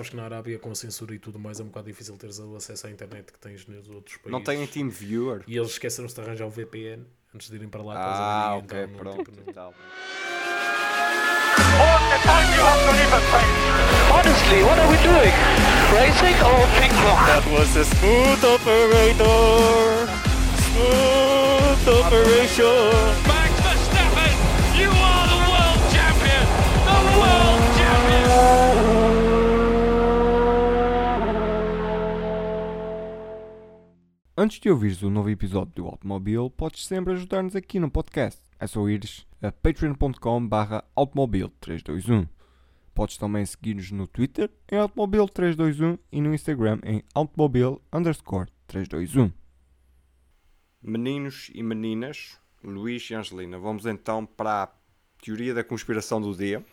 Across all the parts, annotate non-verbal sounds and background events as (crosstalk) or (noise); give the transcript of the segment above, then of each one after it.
Sabes que na Arábia, com a censura e tudo mais, é um bocado difícil teres o acesso à internet que tens nos outros países. Não têm Team Viewer? E eles esqueceram-se de arranjar o VPN antes de irem para lá. Ah, ok, então, pronto. tipo, não- face? Honestly, what are we doing? Racing or ping pong? That was a smooth operator. Smooth operation. Antes de ouvires o novo episódio do Automobile, podes sempre ajudar-nos aqui no podcast. É só ires a patreon.com barra automobile321. Podes também seguir-nos no Twitter em automobile321 e no Instagram em automobile underscore 321. Meninos e meninas, Luís e Angelina, vamos então para a teoria da conspiração do dia.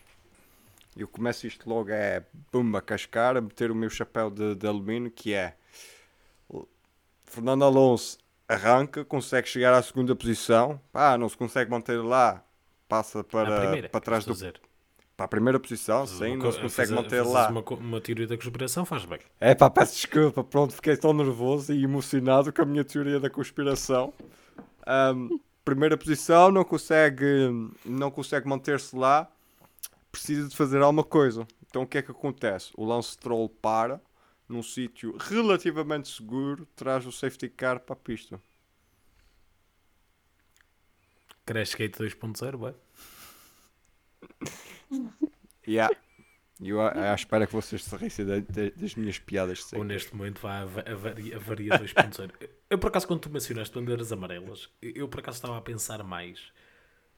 Eu começo isto logo é bumba cascar, a meter o meu chapéu de, de alumínio que é Fernando Alonso arranca, consegue chegar à segunda posição, pá, não se consegue manter lá, passa para, primeira, para trás do, dizer. para a primeira posição, Fazes sim, não se consegue manter fazes lá. Uma, uma teoria da conspiração faz bem. É pá, peço desculpa, pronto, fiquei tão nervoso e emocionado com a minha teoria da conspiração. Ahm, primeira posição, não consegue, não consegue manter-se lá, precisa de fazer alguma coisa. Então o que é que acontece? O Lance Stroll para num sítio relativamente seguro, traz o safety car para a pista. Crash Gate 2.0, vai. Yeah. Eu à à espera que vocês se rissem da- da- das minhas piadas Ou neste momento vai a, va- a, varia, a varia 2.0. eu, por acaso, quando tu mencionaste bandeiras amarelas, eu, por acaso estava a pensar mais.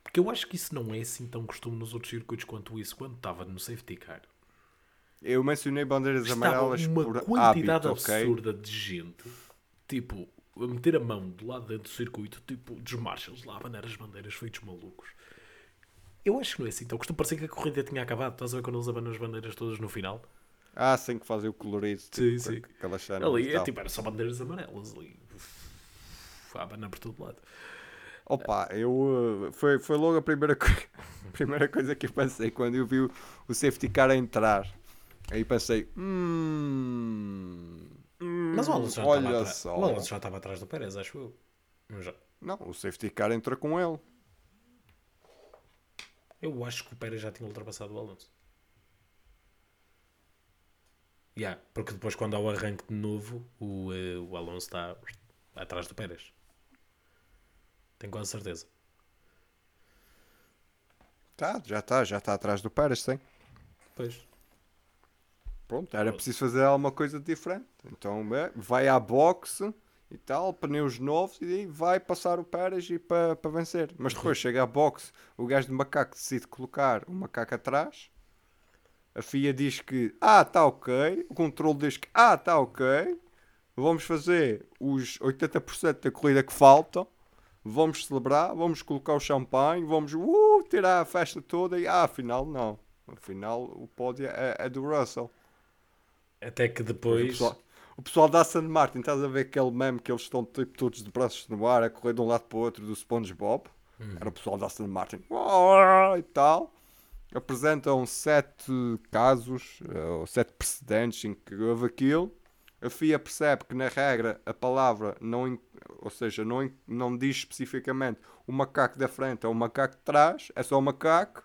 Porque eu acho que isso não é assim tão costume nos outros circuitos quanto isso, quando estava no safety car. Eu mencionei bandeiras Estava amarelas uma por quantidade hábito, absurda de gente, tipo, a meter a mão do lado dentro do circuito, tipo, dos marshals lá abanar as bandeiras, feitos malucos. Eu acho que não é assim, então costumo parecer que a corrida tinha acabado. Estás a ver quando eles abanam as bandeiras todas no final? Ah, sim, que fazem o colorido. Sim, tipo, sim. Aquela cena Ali, é, tipo, era só bandeiras amarelas ali. A abanar por todo lado. Opa, eu uh, foi, foi logo a primeira, co- (laughs) primeira coisa que eu pensei quando eu vi o, o safety car a entrar. Aí pensei, hum, Mas o Alonso já, estava olha só. o Alonso já estava atrás do Pérez, acho eu. Já- Não, o safety car entra com ele. Eu acho que o Pérez já tinha ultrapassado o Alonso. Yeah, porque depois quando há o arranque de novo, o, eh, o Alonso está atrás do Pérez. Tenho quase certeza. Tá, já está, já está atrás do Pérez, sim. Pois. Pronto, era preciso fazer alguma coisa diferente. Então é, vai à boxe e tal, pneus novos e vai passar o Pérez e para para vencer. Mas depois (laughs) chega à boxe, o gajo de macaco decide colocar o macaco atrás. A FIA diz que ah, está ok. O controle diz que ah, está ok. Vamos fazer os 80% da corrida que faltam. Vamos celebrar, vamos colocar o champanhe, vamos uh, tirar a festa toda e ah, afinal não. Afinal o pódio é, é do Russell. Até que O depois. pessoal, o pessoal da Aston Martin, estás a ver aquele meme que eles estão tipo, todos de braços no ar a correr de um lado para o outro do SpongeBob? Era o pessoal da Aston Martin e tal. Apresentam sete casos, eh, ou sete precedentes em que houve aquilo. A FIA percebe que na regra a palavra não, ou seja, não, não diz especificamente o macaco da frente ou o macaco de trás, é só o macaco.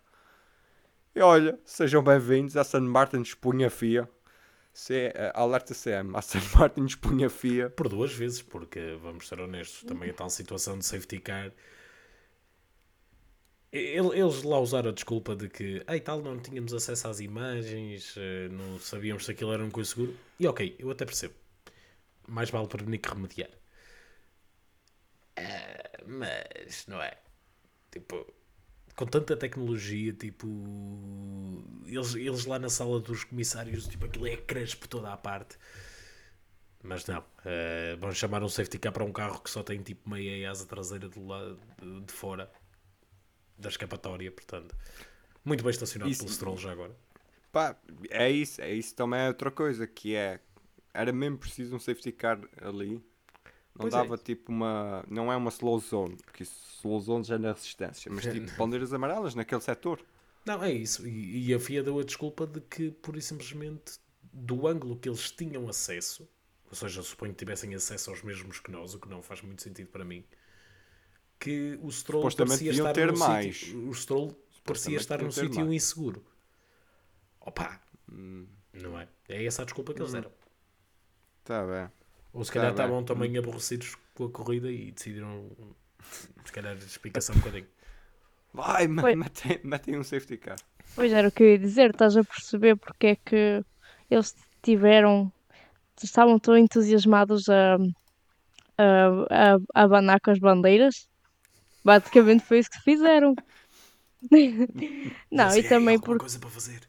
E olha, sejam bem-vindos, a Aston Martin expunha a FIA. C, eh, alerta CM, (laughs) Aston Martin expunha a FIA. Por duas vezes, porque vamos ser honestos, também a tal situação de safety car. Ele- Eles lá usaram a desculpa de que, ai tal, não tínhamos acesso às imagens, eh, não sabíamos se aquilo era um coisa seguro. E ok, eu até percebo. Mais vale prevenir que remediar. Ah, mas, não é? Tipo, com tanta tecnologia, tipo, eles, eles lá na sala dos comissários, tipo, aquilo é crespo toda a parte. Mas não, eh, vão chamar um safety car para um carro que só tem tipo meia asa traseira do lado de, de fora da escapatória, portanto. Muito bem estacionado Isso- pelo Stroll já agora. Pá, é isso, é isso também é outra coisa, que é, era mesmo preciso um safety car ali. Não Pois é. dava tipo uma, não é uma slow zone, porque isso, slow zone já é na resistência, mas tipo bandeiras amarelas naquele setor. Não, é isso. E, e a FIA deu a desculpa de que, e simplesmente, do ângulo que eles tinham acesso, ou seja, suponho que tivessem acesso aos mesmos que nós, o que não faz muito sentido para mim, que o Stroll parecia estar ter num mais. sítio, o Stroll parecia estar num sítio mais. inseguro. Opa, não é? É essa a desculpa que eles deram. Tá bem. Ou se Tá calhar bem. estavam também aborrecidos com a corrida e decidiram, se calhar, explicação um bocadinho. Vai, ma- Foi. metem, metem um safety car. Pois era o que eu ia dizer, estás a perceber porque é que eles tiveram, estavam tão entusiasmados a, a, a, a abanar com as bandeiras? Basicamente foi isso que fizeram. Não, Mas e é, também porque coisa para fazer.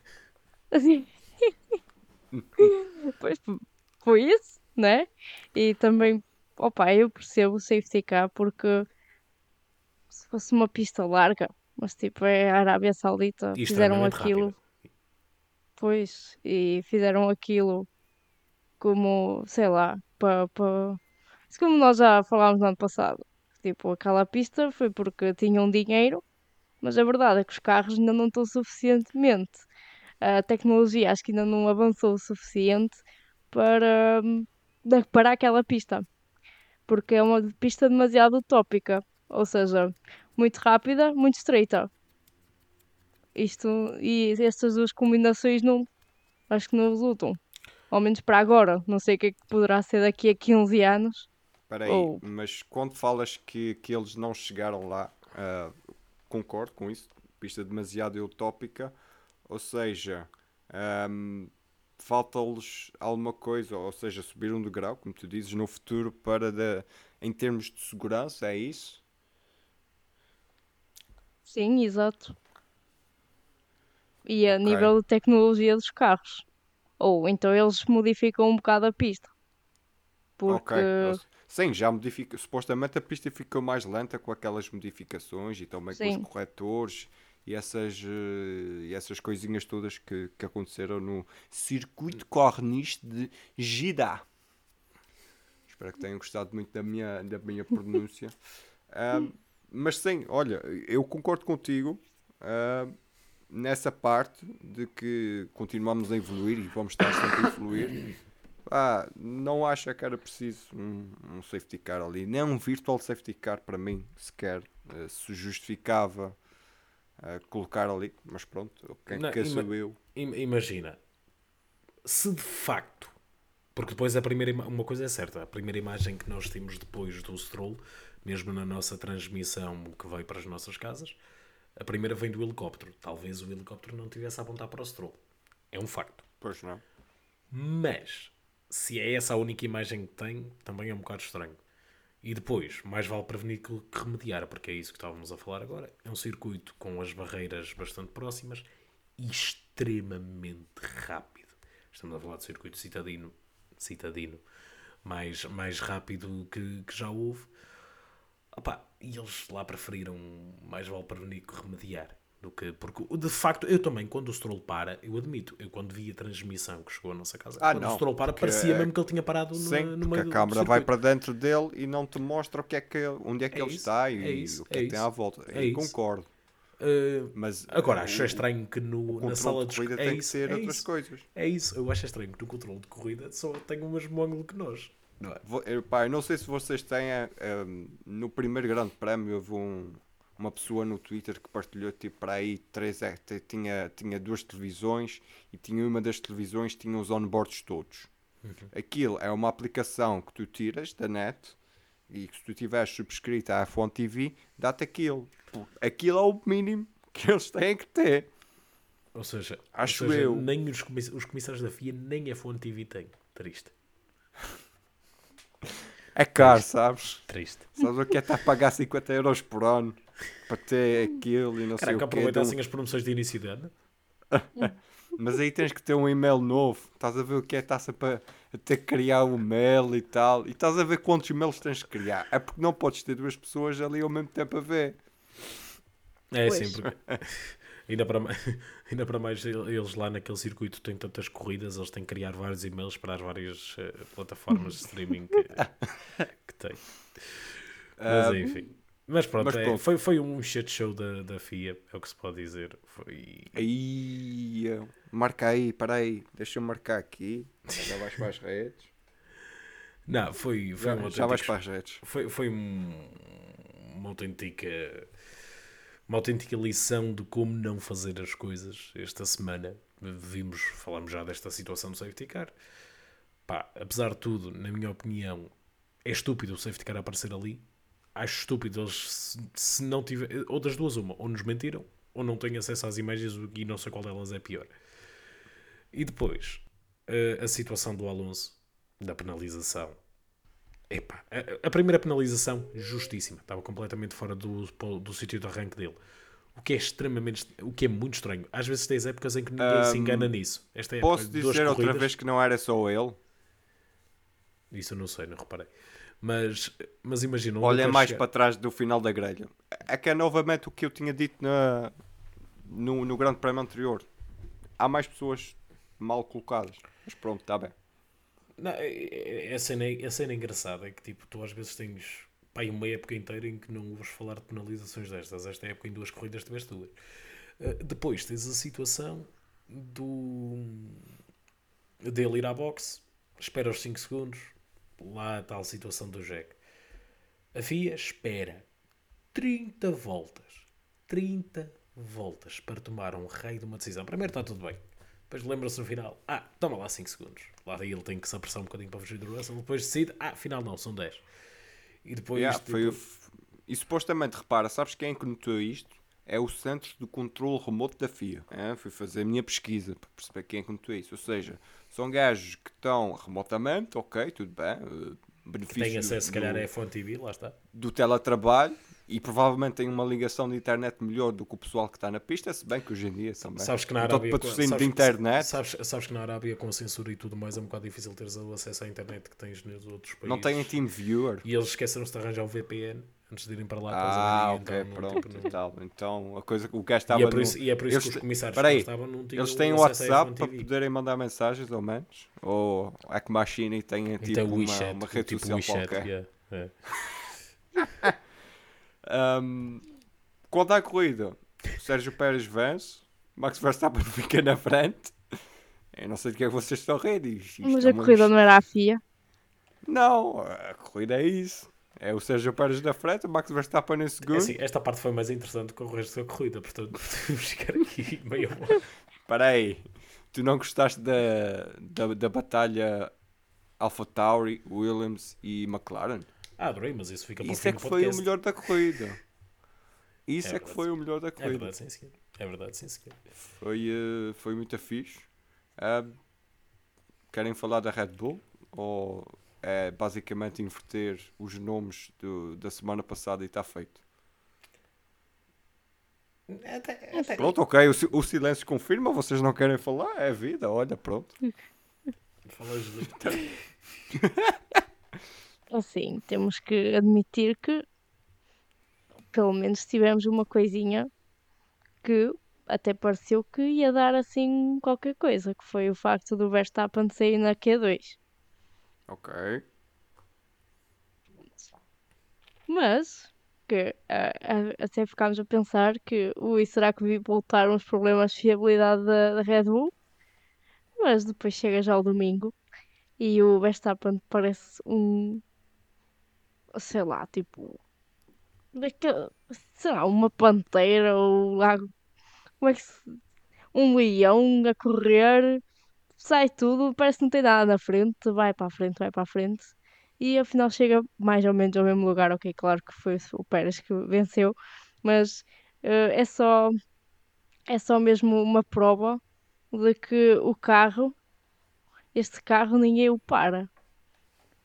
(laughs) Pois foi isso, né? E também, opa, eu percebo o safety car porque se fosse uma pista larga, mas tipo é a Arábia Saudita, E fizeram aquilo, rápida. pois, e fizeram aquilo como, sei lá, para. Pa... Como nós já falámos no ano passado. Tipo, aquela pista foi porque tinham dinheiro, mas a verdade é que os carros ainda não estão suficientemente. A tecnologia acho que ainda não avançou o suficiente para, da- para aquela pista. Porque é uma pista demasiado utópica. Ou seja, muito rápida, muito estreita. Isto, e estas duas combinações não, acho que não resultam. Ao menos para agora. Não sei o que é que poderá ser daqui a 15 anos. Espera aí, Ou- mas quando falas que, que eles não chegaram lá, ah, concordo com isso, pista demasiado utópica, ou seja, ahm, falta-lhes alguma coisa, ou seja, subir um degrau, como tu dizes, no futuro para da- em termos de segurança, é isso? Sim, exato. E a Ok. nível de tecnologia dos carros. Ou então eles modificam um bocado a pista. Porque. Sim, já modifica. Supostamente a pista ficou mais lenta com aquelas modificações e também com Sim. os corretores e essas, eh, e essas coisinhas todas que, que aconteceram no circuito corniche de Jeddah. Espero que tenham gostado muito da minha, da minha (laughs) pronúncia. Ahm, mas sim, olha, eu concordo contigo ahm, nessa parte de que continuamos a evoluir e vamos estar sempre a evoluir. Ah, não acho que era preciso um, um safety car ali, nem um virtual safety car para mim sequer eh, se justificava eh, colocar ali, mas pronto, quem Não, que ima- sou eu? Im- Imagina, se de facto, porque depois a primeira uma coisa é certa, a primeira imagem que nós temos depois do Stroll, mesmo na nossa transmissão que veio para as nossas casas, a primeira vem do helicóptero. Talvez o helicóptero não tivesse a apontar para o Stroll. É um facto. Pois não. Mas, se é essa a única imagem que tem, também é um bocado estranho. E depois, mais vale prevenir que remediar, porque é isso que estávamos a falar agora. É um circuito com as barreiras bastante próximas e extremamente rápido. Estamos a falar de circuito citadino, citadino mais, mais rápido que, que já houve. Opa, e eles lá preferiram mais vale prevenir que remediar. Do que, porque de facto, eu também, quando o Stroll para, eu admito, eu quando vi a transmissão que chegou à nossa casa, Ah, quando não, o Stroll para, parecia é- mesmo que ele tinha parado Sim, no porque meio a do câmera vai para dentro dele e não te mostra o que é que, onde é que É ele isso, está e é isso, o que é é, que tem à volta. É Eu concordo. Uh, Mas agora, eh, acho estranho que no, na sala de de corrida é tem isso, que ser é outras isso. coisas. É isso, eu acho estranho que no controle de corrida só tenha o mesmo ângulo que nós. Não é? Vo- eu, pá, eu não sei se vocês têm. eh, um, no primeiro grande prémio houve um- uma pessoa no Twitter que partilhou tipo para aí três, t- tinha, tinha duas televisões e tinha uma das televisões tinha os onboards todos. Aquilo é uma aplicação que tu tiras da net e que se tu tiveres subscrito à F1 TV, dá-te aquilo. Aquilo é o mínimo que eles têm que ter. Ou seja, Acho ou seja, eu. nem os, comiss- os comissários da FIA nem a F1 TV têm. Triste. É caro, sabes? Triste. Sabes o que é estar a pagar 50 euros por ano para ter aquilo e não sei Caraca, o quê. aproveitassem de um- as promoções de início de ano. (laughs) Mas aí tens que ter um e-mail novo. Estás a ver o que é sempre a, a ter que criar um e-mail e tal. E estás a ver quantos e-mails tens que criar. É porque não podes ter duas pessoas ali ao mesmo tempo a ver. É Pois. sim, porque (laughs) ainda para, mais, (laughs) ainda para mais ele- eles lá naquele circuito têm tantas corridas, eles têm que criar vários e-mails para as várias eh, plataformas de streaming que, que têm. Mas enfim. Mas pronto, Mas é, pronto. foi, foi um shit show da, da FIA, é o que se pode dizer. Foi... Aí, marca aí, para aí, deixa eu marcar aqui. Já vais para as redes. Não, foi, foi um Já, autêntico já vais para as redes. foi, foi um- uma autêntica uma autêntica lição de como não fazer as coisas esta semana vimos, falamos já desta situação do safety car pá, apesar de tudo, na minha opinião é estúpido o safety car aparecer ali acho estúpido eles se, se não tiver, ou das duas uma, ou nos mentiram ou não têm acesso às imagens e não sei qual delas é pior e depois eh, a situação do Alonso da penalização Epá, a, a primeira penalização, justíssima. Estava completamente fora do, do sítio de arranque dele. O que é extremamente. O que é muito estranho. Às vezes tens épocas em que ninguém se engana nisso. Esta é a Posso dizer outra corridas. vez que não era só ele? Isso eu não sei, não reparei. Mas, mas imagina. Olha mais chegar- para trás do final da grelha. É que é novamente o que eu tinha dito na, no, no grande prémio anterior. Há mais pessoas mal colocadas. Mas pronto, está bem. Não, é- é- a, cena, a cena engraçada é que tipo, tu às vezes tens pá, uma época inteira em que não ouves falar de penalizações destas. Esta época em duas corridas tiveste duas. Uh, depois tens a situação do dele ir à boxe, espera os 5 segundos, lá a tal situação do Jack. A FIA espera 30 voltas. 30 voltas para tomar um raio de uma decisão. Primeiro está tudo bem. Depois lembra-se no final, ah, toma lá 5 segundos. Lá daí ele tem que se apressar um bocadinho para fugir do Russell. Depois decide, ah, afinal não, são 10. E depois. Yeah, tipo, foi o f- E supostamente, repara, sabes quem é que notou isto? É o Centro do Controle Remoto da FIA. É, fui fazer a minha pesquisa para perceber quem é que notou isso. Ou seja, são gajos que estão remotamente, ok, tudo bem. eh, benefício tem acesso, se calhar, a F1 TV, lá está. do teletrabalho e provavelmente tem uma ligação de internet melhor do que o pessoal que está na pista, se bem que hoje em dia também. Sabes que na Com todo Arábia. patrocínio sabes, de internet. Sabes, sabes que na Arábia, com censura e tudo mais, é um bocado difícil teres o acesso à internet que tens nos outros países. Não tem Team Viewer. E eles esqueceram-se de arranjar o VPN antes de irem para lá. Ah, para ok, então, pronto. tipo, tal. Então a coisa o gajo estava. E é, por no- isso, e é por isso Eles que os comissários Espera que lá aí, estavam não tinham Eles têm à WhatsApp F1 para poderem mandar mensagens, ao menos. Ou é que Machine tem tipo Então, uma, WeChat, uma rede tipo social WeChat, qualquer. yeah, é. Um, quando há corrida, o Sérgio Pérez vence, Max Verstappen (laughs) fica na frente. Eu não sei de que é que vocês estão a rir. Mas é a corrida não era a FIA. Não, a corrida é isso. É o Sérgio Pérez na frente, o Max Verstappen em É segundo. assim, esta parte foi mais interessante que o resto da corrida, portanto (laughs) podemos ficar aqui meia hora. Espera aí, tu não gostaste da, da, da batalha Alpha Tauri, Williams e McLaren? Ah, adorei, mas isso fica para o Isso fim é que foi o melhor da corrida. Isso É é, que foi o melhor da É corrida. verdade, sim, senhor. É verdade, sim, senhor. Foi, eh, foi muito fixe. Ah, querem falar da Red Bull? Ou é basicamente inverter os nomes do- da semana passada e está feito? Até, até, Pronto, ok, o, o silêncio confirma, vocês não querem falar, é a vida, olha, pronto. falas de... (laughs) Assim, temos que admitir que pelo menos tivemos uma coisinha que até pareceu que ia dar assim qualquer coisa, que foi o facto do Verstappen sair na Q2. Ok. Mas que ah, até ficámos a pensar que ui, será que voltaram os problemas de fiabilidade da, da Red Bull? Mas depois chega já o domingo e o Verstappen parece um sei lá, tipo daquele, sei lá, uma pantera ou lá, como é que se, um leão a correr, sai tudo, parece que não tem nada na frente, vai para a frente, vai para a frente e afinal chega mais ou menos ao mesmo lugar. Ok, claro que foi o Pérez que venceu, mas eh, é só é só mesmo uma prova de que o carro, este carro, ninguém o para.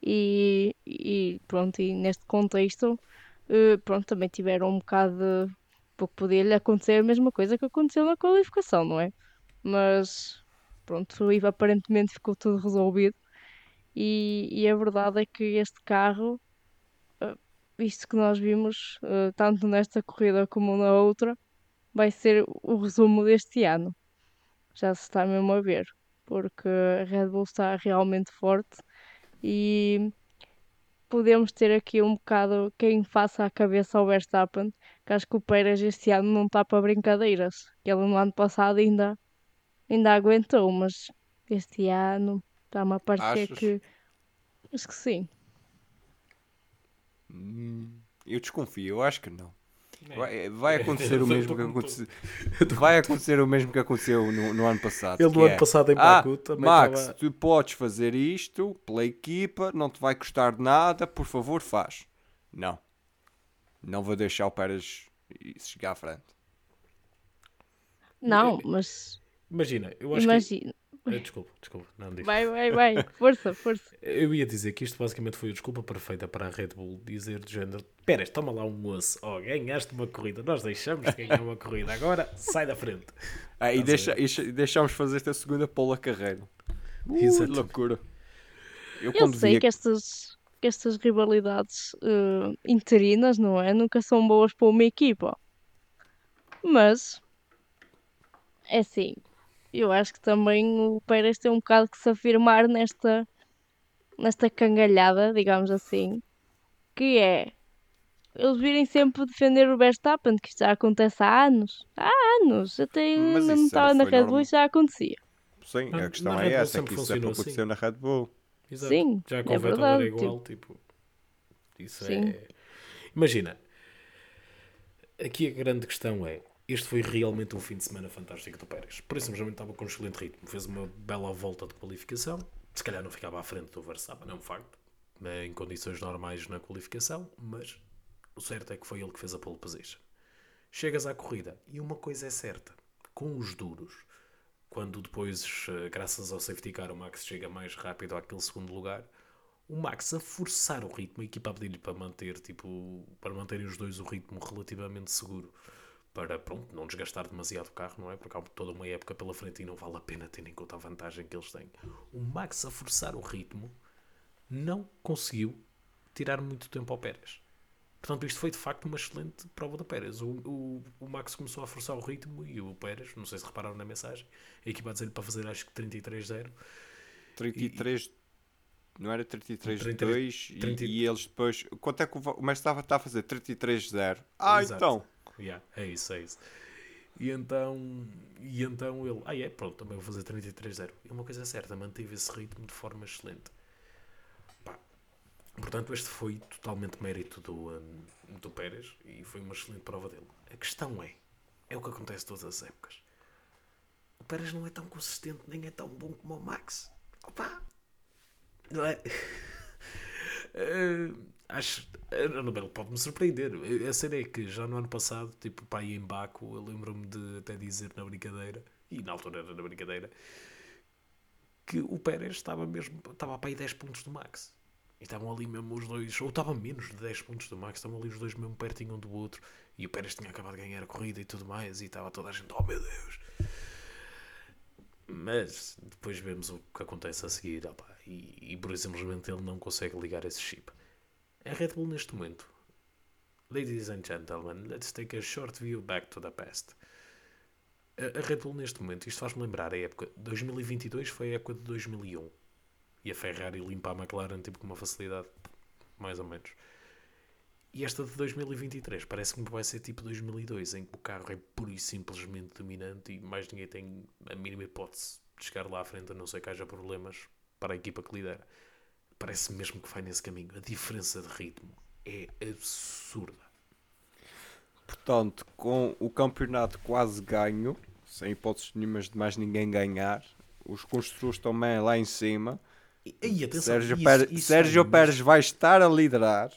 E, e pronto, e neste contexto, eh, pronto, também tiveram um bocado de. Porque podia-lhe acontecer a mesma coisa que aconteceu na qualificação, não é? Mas pronto, e aparentemente ficou tudo resolvido. E, e a verdade é que este carro, eh, isto que nós vimos, eh, tanto nesta corrida como na outra, vai ser o resumo deste ano. Já se está mesmo a ver, porque a Red Bull está realmente forte e podemos ter aqui um bocado quem faça a cabeça ao Verstappen, que acho que o Pérez este ano não está para brincadeiras. Ele no ano passado ainda, ainda aguentou, mas este ano está-me a parecer Achas? que. Acho que sim. Eu desconfio, eu acho que não. É. Vai, vai acontecer o (laughs) mesmo que aconteceu. (laughs) Vai acontecer o mesmo que aconteceu no, no ano passado. Ele no é, ano passado em ah, Baku também Max, estava- tu podes fazer isto pela equipa, não te vai custar nada, por favor, faz. Não. Não vou deixar o Pérez chegar à frente. Não, mas Imagina, eu acho imagina. que. Eh, Desculpa, desculpa, não diz. Vai, vai, vai. Força, força. (laughs) Eu ia dizer que isto basicamente foi a desculpa perfeita para a Red Bull dizer do género: Pérez, toma lá um osso, oh, ganhaste uma corrida, nós deixamos de ganhar uma corrida, agora sai da frente. Ah, e, deixa, e deixamos fazer esta segunda pole a carreira. Uh, loucura. Eu, Eu sei que estas, que estas rivalidades eh, interinas, não é? Nunca são boas para uma equipa. Mas, é assim, eu acho que também o Pérez tem um bocado que se afirmar nesta, nesta cangalhada, digamos assim, que é eles virem sempre defender o Verstappen, que isto já acontece há anos. Há anos, até não estava na Red Bull e já acontecia. Sim, a questão na é essa, é que isso sempre funcionou assim. aconteceu na Red Bull. Exato. Sim, Já é com o Vettel verdade, era igual, tipo. Isso Sim. é. Imagina, aqui a grande questão é: este foi realmente um fim de semana fantástico do Pérez. Por isso, simplesmente estava com um excelente ritmo. Fez uma bela volta de qualificação. Se calhar não ficava à frente do Verstappen, é um facto. né, Em condições normais na qualificação, mas o certo é que foi ele que fez a pole position. Chegas à corrida e uma coisa é certa: com os duros, quando depois, eh, graças ao safety car, o Max chega mais rápido àquele segundo lugar, o Max a forçar o ritmo, a equipa a pedir-lhe para manter, tipo, para manterem os dois o ritmo relativamente seguro, para, pronto, não desgastar demasiado o carro, não é? Porque há toda uma época pela frente e não vale a pena tendo em conta a vantagem que eles têm. O Max a forçar o ritmo não conseguiu tirar muito tempo ao Pérez. Portanto, isto foi de facto uma excelente prova do Pérez. O, o, o Max começou a forçar o ritmo e o Pérez, não sei se repararam na mensagem, a equipa a dizer-lhe para fazer acho que 33-0. 33. Não era 33 33, 2 e, 30. e eles depois. Quanto é que o mestre estava está a fazer? 33-0. Ah, Exato. então. Yeah, é isso, é isso. E então, e então ele, ah é, pronto, também vou fazer 33-0. E uma coisa certa, manteve esse ritmo de forma excelente. Pá, Portanto, este foi totalmente mérito do, hum, do Pérez e foi uma excelente prova dele. A questão é, é o que acontece todas as épocas. O Pérez não é tão consistente, nem é tão bom como o Max. Opa! Não é? (laughs) Eh, acho. eh, não, Ele pode-me surpreender. Eh, A cena é que já no ano passado, tipo, pá, em Baco, eu lembro-me de até dizer na brincadeira, e na altura era na brincadeira, que o Pérez estava mesmo, estava para aí 10 pontos do Max. E estavam ali mesmo os dois, ou estava menos de 10 pontos do Max, estavam ali os dois mesmo pertinho um do outro. E o Pérez tinha acabado de ganhar a corrida e tudo mais, e estava toda a gente, oh meu Deus! Mas depois vemos o que acontece a seguir, opá, e, e por simplesmente ele não consegue ligar esse chip. A Red Bull neste momento, ladies and gentlemen, let's take a short view back to the past. A, a Red Bull neste momento, isto faz-me lembrar a época 2022 foi a época de 2001 e a Ferrari limpa a McLaren tipo com uma facilidade mais ou menos. E esta de 2023 parece-me que vai ser tipo 2002, em que o carro é puro e simplesmente dominante e mais ninguém tem a mínima hipótese de chegar lá à frente, a não ser que haja problemas para a equipa que lidera. Parece mesmo que vai nesse caminho. A diferença de ritmo é absurda. Portanto, com o campeonato quase ganho, sem hipóteses nenhumas de mais ninguém ganhar, os construtores também lá em cima. E, e atenção, Sérgio, isso- Pérez, isso Sérgio vai Pérez vai estar a liderar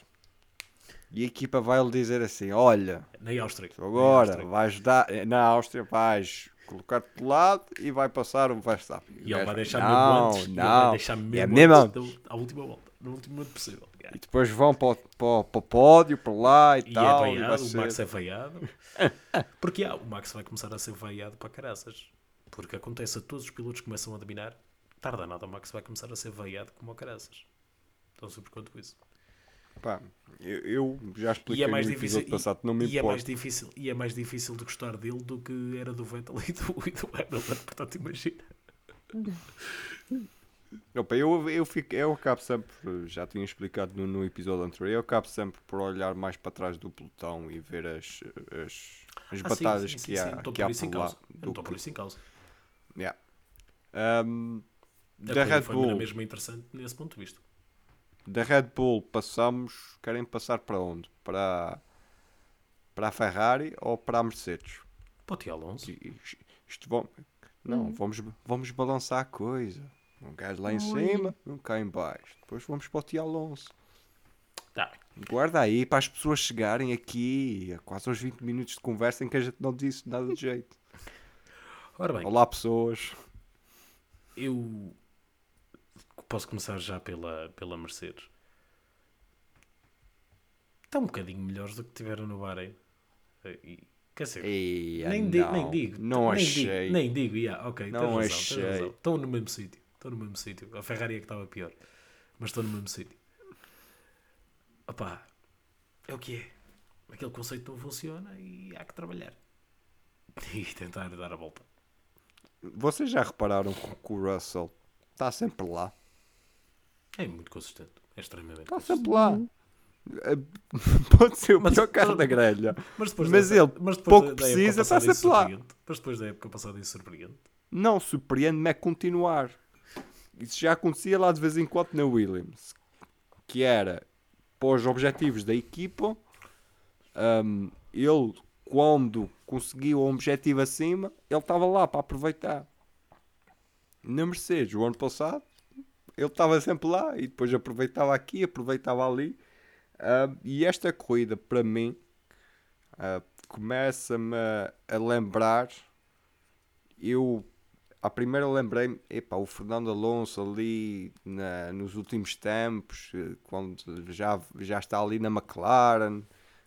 e a equipa vai-lhe dizer assim: Olha, Na Áustria. na agora Áustria. vais dar na Áustria, vais colocar-te de lado e vai passar o Verstappen. E ele vai deixar não, mesmo antes. não, vai deixar é mesmo, mesmo antes antes. da- à última volta. No último momento possível. E depois vão para o, para o- para o pódio, para lá e, E tal. é e vai veiado, o ser- Max é veiado. (laughs) Porque ah, o Max vai começar a ser veiado para caraças. Porque acontece a todos os pilotos que começam a dominar, tarda nada, o Max vai começar a ser veiado como o caraças. Tão simples quanto isso. Pá, eu, eu já expliquei E é mais no difícil. episódio passado, não me e, e é importa. mais difícil, e é mais difícil de gostar dele do que era do Vettel (laughs) e do, e do Hamilton. Portanto, imagina. (laughs) Opa, eu, eu, fico, eu acabo sempre, já tinha explicado no, no episódio anterior, eu acabo sempre por olhar mais para trás do pelotão e ver as, as, as Ah, batalhas sim, sim, que sim, há, que há por isso em por lá. Não estou por isso em causa. Yeah. Um, da Red Bull, mesmo interessante nesse ponto de vista. Da Red Bull passamos, querem passar para onde? Para, para a Ferrari ou para a Mercedes? Para o Tio Alonso. Isto, isto vão, não, Hum. vamos, vamos balançar a coisa. Um gajo lá em cima, um cá em baixo. Depois vamos para o Tio Alonso. Tá. Guarda aí para as pessoas chegarem aqui a quase aos 20 minutos de conversa em que a gente não disse nada de jeito. (laughs) Ora bem, Olá pessoas. eu posso começar já pela, pela Mercedes. Estão um bocadinho melhores do que tiveram no Bahrein. E, quer dizer, Eia, nem, di- nem digo. Não nem achei. Digo, nem digo, yeah, ok, Não razão, achei. Estão no mesmo sítio. Estão no mesmo sítio. A Ferrari é que estava pior. Mas estão no mesmo sítio. Opá, é o que é. Aquele conceito não funciona e há que trabalhar. (laughs) E tentar dar a volta. Vocês já repararam que o Russell está sempre lá? É muito consistente. É extremamente Está consistente. sempre lá. Eh, (laughs) Pode ser o Mas- pior carro da grelha. Mas, depois Mas da- ele mas depois pouco da- precisa, está sempre lá. Mas depois da época passada isso surpreende. Não, surpreende-me é continuar. Isso já acontecia lá de vez em quando na Williams. Que era para os objetivos da equipa. hum, ele, quando conseguiu um objetivo acima, ele estava lá para aproveitar. Na Mercedes, o ano passado, ele estava sempre lá e depois aproveitava aqui, aproveitava ali. Hum, e esta corrida, para mim, ah, começa-me a- lembrar eu à primeira lembrei-me, epá, o Fernando Alonso ali na- nos últimos tempos, eh, quando já, já está ali na McLaren,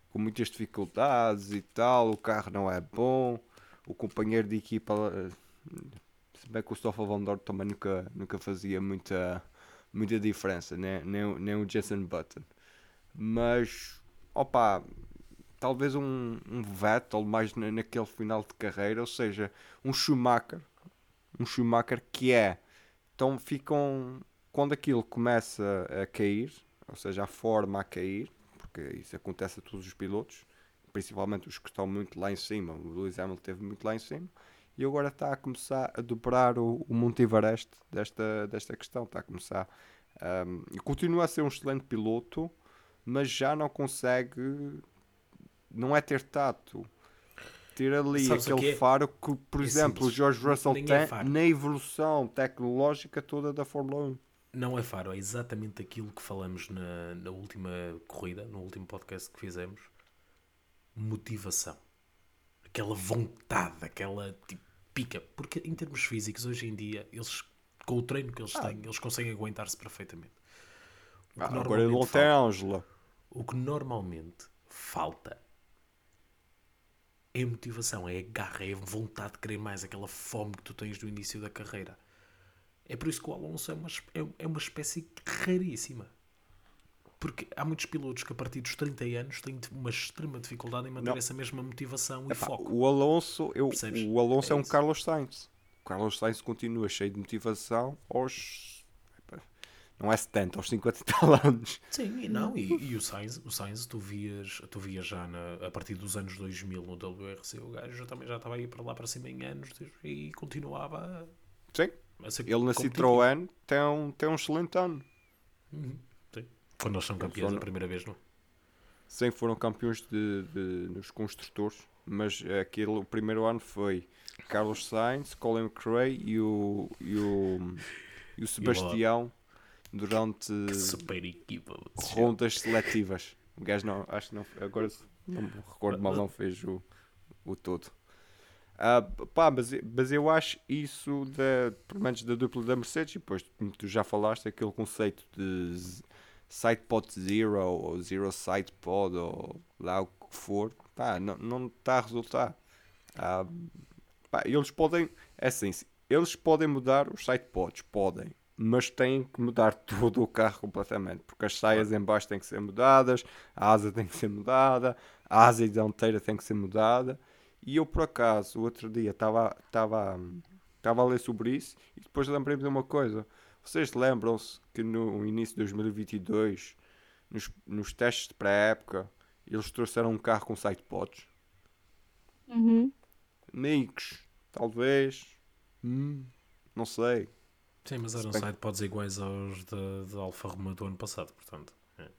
com muitas dificuldades e tal, o carro não é bom, o companheiro de equipa, se bem que o Stoffel Van Dorn também nunca, nunca fazia muita, muita diferença, né? nem, nem o Jensen Button. Mas, opa, talvez um, um Vettel mais na- naquele final de carreira, ou seja, um Schumacher, um Schumacher que é, então ficam, quando aquilo começa a cair, ou seja, a forma a cair, porque isso acontece a todos os pilotos, principalmente os que estão muito lá em cima, o Lewis Hamilton esteve muito lá em cima, e agora está a começar a dobrar o, o Monte Everest desta, desta questão, está a começar, um, e continua a ser um excelente piloto, mas já não consegue, não é ter tato, ter ali Sabes aquele que é? faro que, por É exemplo, o. George Russell Nem é tem faro. na evolução tecnológica toda da Fórmula 1. Não é faro, é exatamente aquilo que falamos na, na última corrida, no último podcast que fizemos. Motivação. Aquela vontade, aquela tipo, pica. Porque em termos físicos, hoje em dia, eles, com o treino que eles têm, eles conseguem aguentar-se perfeitamente. O que Ah, agora ele tem falta- Ângela. O que normalmente falta é a motivação, é garra, é a vontade de querer mais, aquela fome que tu tens no início da carreira. É por isso que o Alonso é uma, é, é uma espécie raríssima. Porque há muitos pilotos que a partir dos 30 anos têm uma extrema dificuldade em manter Não. essa mesma motivação e Epá, foco. o Alonso, eu, Percebes? o Alonso é, É um. Carlos Sainz. O Carlos Sainz continua cheio de motivação aos. Não é 70, aos 50 e tal anos. Sim, e não, e, e o Sainz, o Sainz tu vias, tu vias já na- a partir dos anos 2000 no WRC, o gajo já também já estava aí para lá para cima em anos e continuava Sim. a Ele na. Citroën tem um, tem um excelente ano. Sim. Quando eles são campeões foram- a primeira vez, não? Sim, foram campeões de, de- nos construtores, mas aquele, o primeiro ano foi Carlos Sainz, Colin McRae e o, e o, e o Sebastião durante equipa. rondas seletivas. O gajo não, acho que não, agora não me recordo mal, não fez o, o todo. Ah, pá, mas, eu- mas eu acho isso, da, pelo menos da dupla da Mercedes, e depois como tu já falaste, aquele conceito de z- side pod zero ou zero side pod ou lá o que for, pá, não, não está a resultar. Ah, pá, eles podem, é assim, eles podem mudar os side pods, podem, mas têm que mudar (laughs) todo o carro completamente, porque as saias em baixo têm que ser mudadas, a asa tem que ser mudada, a asa dianteira tem que ser mudada. E eu, por acaso, o outro dia estava a ler sobre isso e depois lembrei-me de uma coisa. Vocês lembram-se que no início de 2022, nos, nos testes de pré-época, eles trouxeram um carro com sidepods? Uhum. Amigos, talvez. Hum, não sei. Sim, mas eram bem- sidepods iguais aos da Alfa Romeo do ano passado, portanto. é.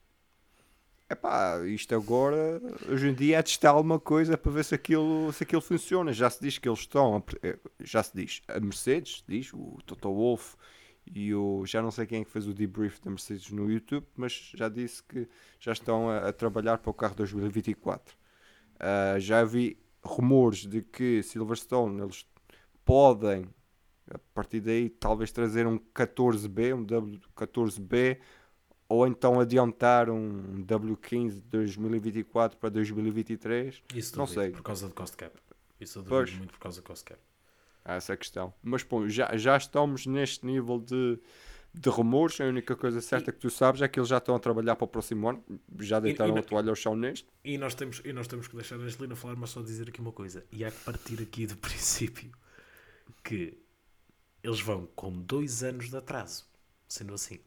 Epá, isto agora, hoje em dia é testar alguma coisa para ver se aquilo, se aquilo funciona. Já se diz que eles estão, a eh, já se diz, a Mercedes, diz, o Toto Wolff e o, já não sei quem é que fez o debrief da Mercedes no YouTube, mas já disse que já estão a, a trabalhar para o carro 2024. Ah, já vi rumores de que Silverstone, eles podem, a partir daí, talvez trazer um 14B, um W14B, ou então adiantar um W15 de 2024 para 2023. Isso Não duvido, sei. por causa do cost cap. Isso eu Pois. duvido muito por causa do cost cap. Há essa questão. Mas bom, já, já estamos neste nível de, de rumores. A única coisa certa que tu sabes é que eles já estão a trabalhar para o próximo ano. Já deitaram e- a toalha ao chão neste. E nós temos, e nós temos que deixar a Angelina falar, mas só dizer aqui uma coisa. E há que partir aqui do (laughs) princípio que eles vão com dois anos de atraso, sendo assim.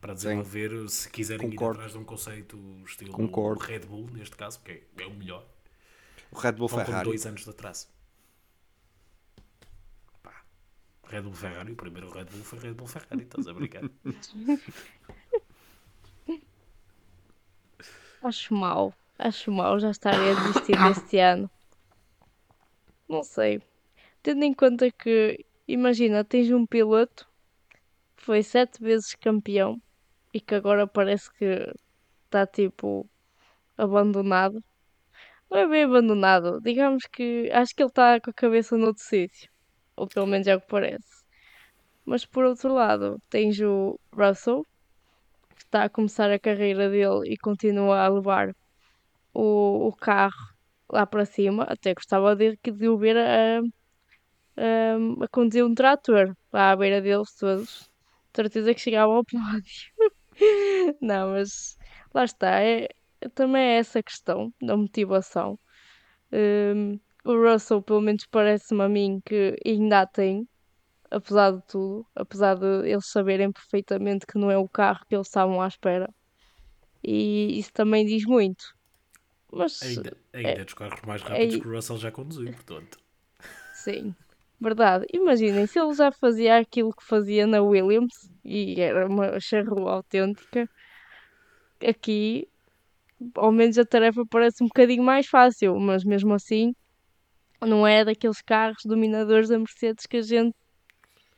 Para desenvolver, se quiserem Concordo. ir atrás de um conceito estilo Concordo. Red Bull, neste caso, porque é, é o melhor, O Red Bull vão com Ferrari. dois anos de atraso. Pá, Red Bull Ferrari, o primeiro Red Bull foi Red Bull Ferrari, estás a brincar? (laughs) Acho mal. Acho mal já estarem a desistir deste ano. Não sei. Tendo em conta que, imagina, tens um piloto que foi sete vezes campeão e que agora parece que está tipo abandonado. Não é bem abandonado. Digamos que acho que ele está com a cabeça noutro sítio. Ou pelo menos é o que parece. Mas por outro lado, tens o Russell, que está a começar a carreira dele e continua a levar o, o carro lá para cima. Até gostava de, de o ver a, a, a conduzir um trator lá à beira deles todos. De certeza que chegava ao pódio. (laughs) Não, mas lá está. É, também é essa questão da motivação. Hum, o Russell, pelo menos, parece-me a mim que ainda a tem, apesar de tudo, apesar de eles saberem perfeitamente que não é o carro que eles estavam à espera. E isso também diz muito. Mas Ainda, ainda é dos carros mais é- rápidos que o Russell já conduziu, portanto. sim, verdade. Imaginem se ele já fazia aquilo que fazia na Williams e era uma charrua autêntica. Aqui, ao menos a tarefa parece um bocadinho mais fácil, mas mesmo assim, não é daqueles carros dominadores da Mercedes que a gente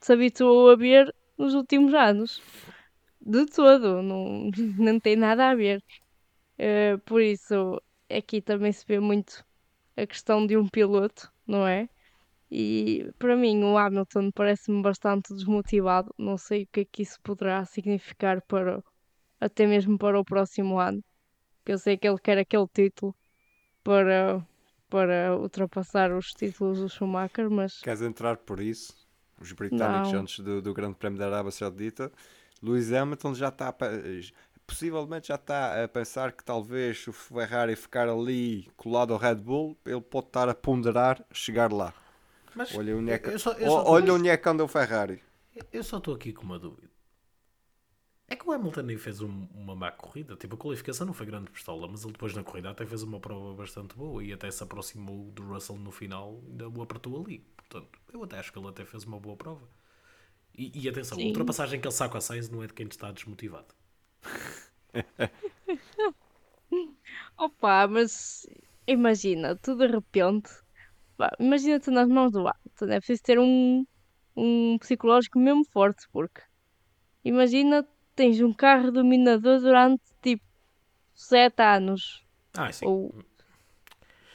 se habituou a ver nos últimos anos. De todo, não, (laughs) não tem nada a ver. Eh, por isso, aqui também se vê muito a questão de um piloto, não é? E para mim, o Hamilton parece-me bastante desmotivado. Não sei o que é que isso poderá significar para até mesmo para o próximo ano. Eu sei que ele quer aquele título para, para ultrapassar os títulos do Schumacher, mas Queres entrar por isso? Os britânicos Não. antes do, do Grande Prémio da Arábia Saudita. Lewis Hamilton já está possivelmente já está a pensar que talvez o Ferrari ficar ali colado ao Red Bull, ele pode estar a ponderar chegar lá. Mas Olha onde é que, eu só, eu o- só tô- olha onde é que anda o Ferrari. eu só estou aqui com uma dúvida. É que o Hamilton nem fez um- uma má corrida. Tipo, a qualificação não foi grande pistola, mas ele depois na corrida até fez uma prova bastante boa e até se aproximou do Russell no final, ainda o apertou ali. Portanto, eu até acho que ele até fez uma boa prova. E, e atenção, a Sim. ultrapassagem que ele saca a Sainz não é de quem está desmotivado. (laughs) Opa, mas imagina, tu de repente, pá, imagina-te nas mãos do Hamilton, é preciso ter um, um psicológico mesmo forte, porque imagina, tens um carro dominador durante tipo 7 anos, Ah, sim. ou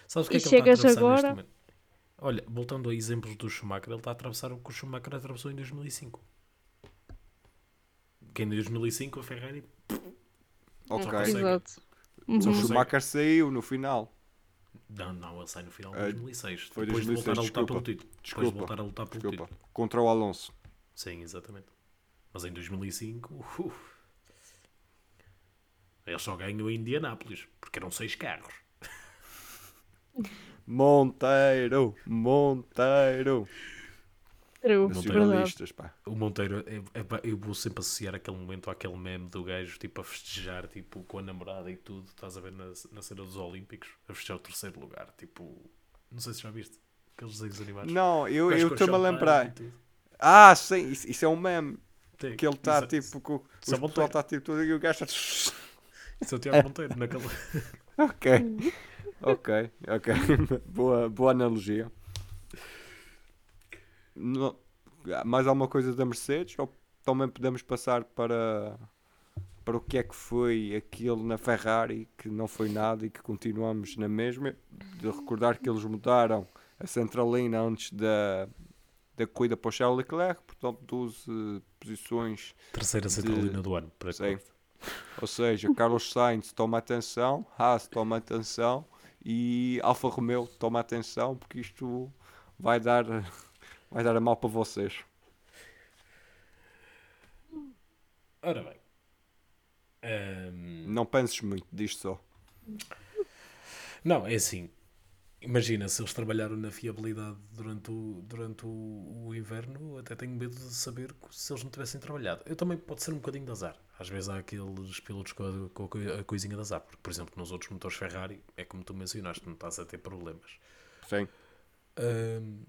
Sabes o que E é que ele está a chegas atravessar neste agora- momento? Olha, voltando a exemplos do Schumacher, ele está a atravessar o que o Schumacher atravessou em 2005. Que em 2005 a Ferrari Ok. exato. O Uhum. consegue. Schumacher saiu no final. Não, não, ele sai no final de Ah, 2006. foi depois 2006, de voltar a lutar desculpa. pelo título. Depois de Desculpa. voltar a lutar pelo Desculpa. título. Contra o Alonso. Sim, exatamente. Mas em 2005, uf, ele só ganhou em Indianápolis, porque eram seis carros. (laughs) Monteiro, Monteiro. True, verdade. Nacionalistas, pá. O Monteiro, é- é eu vou sempre associar aquele momento àquele meme do gajo, tipo, a festejar, tipo, com a namorada e tudo, estás a ver na, na cena dos Olímpicos, a festejar o terceiro lugar, tipo, não sei se já viste, aqueles desenhos animados. Não, eu estou-me a lembrar. Ah, sim, isso, isso é um meme. Que ele está tipo. Com, o pessoal está tipo tudo e o gajo está. Isso o (laughs) Tiago Monteiro, naquele... (laughs) Ok. Ok, ok. (laughs) boa, boa analogia. No- mais alguma coisa da Mercedes? Ou também podemos passar para, para o que é que foi aquilo na Ferrari que não foi nada e que continuamos na mesma? De recordar que eles mudaram a centralina antes da, da corrida para o Charles Leclerc, portanto 12 posições Terceira centralina do ano, para Sim. Ou seja, Carlos Sainz toma atenção, Haas toma atenção e Alfa Romeo toma atenção porque isto vai dar, (laughs) vai dar a mal para vocês. Ora bem. Ahm, Não penses muito disto só. Não, é assim. Imagina, se eles trabalharam na fiabilidade durante o, durante o, o inverno, até tenho medo de saber se eles não tivessem trabalhado. Eu também pode ser um bocadinho de azar. Às vezes há aqueles pilotos com a, com a coi- a coisinha de azar. Porque, por exemplo, nos outros motores Ferrari, é como tu mencionaste, não estás a ter problemas. Sim. Ahm,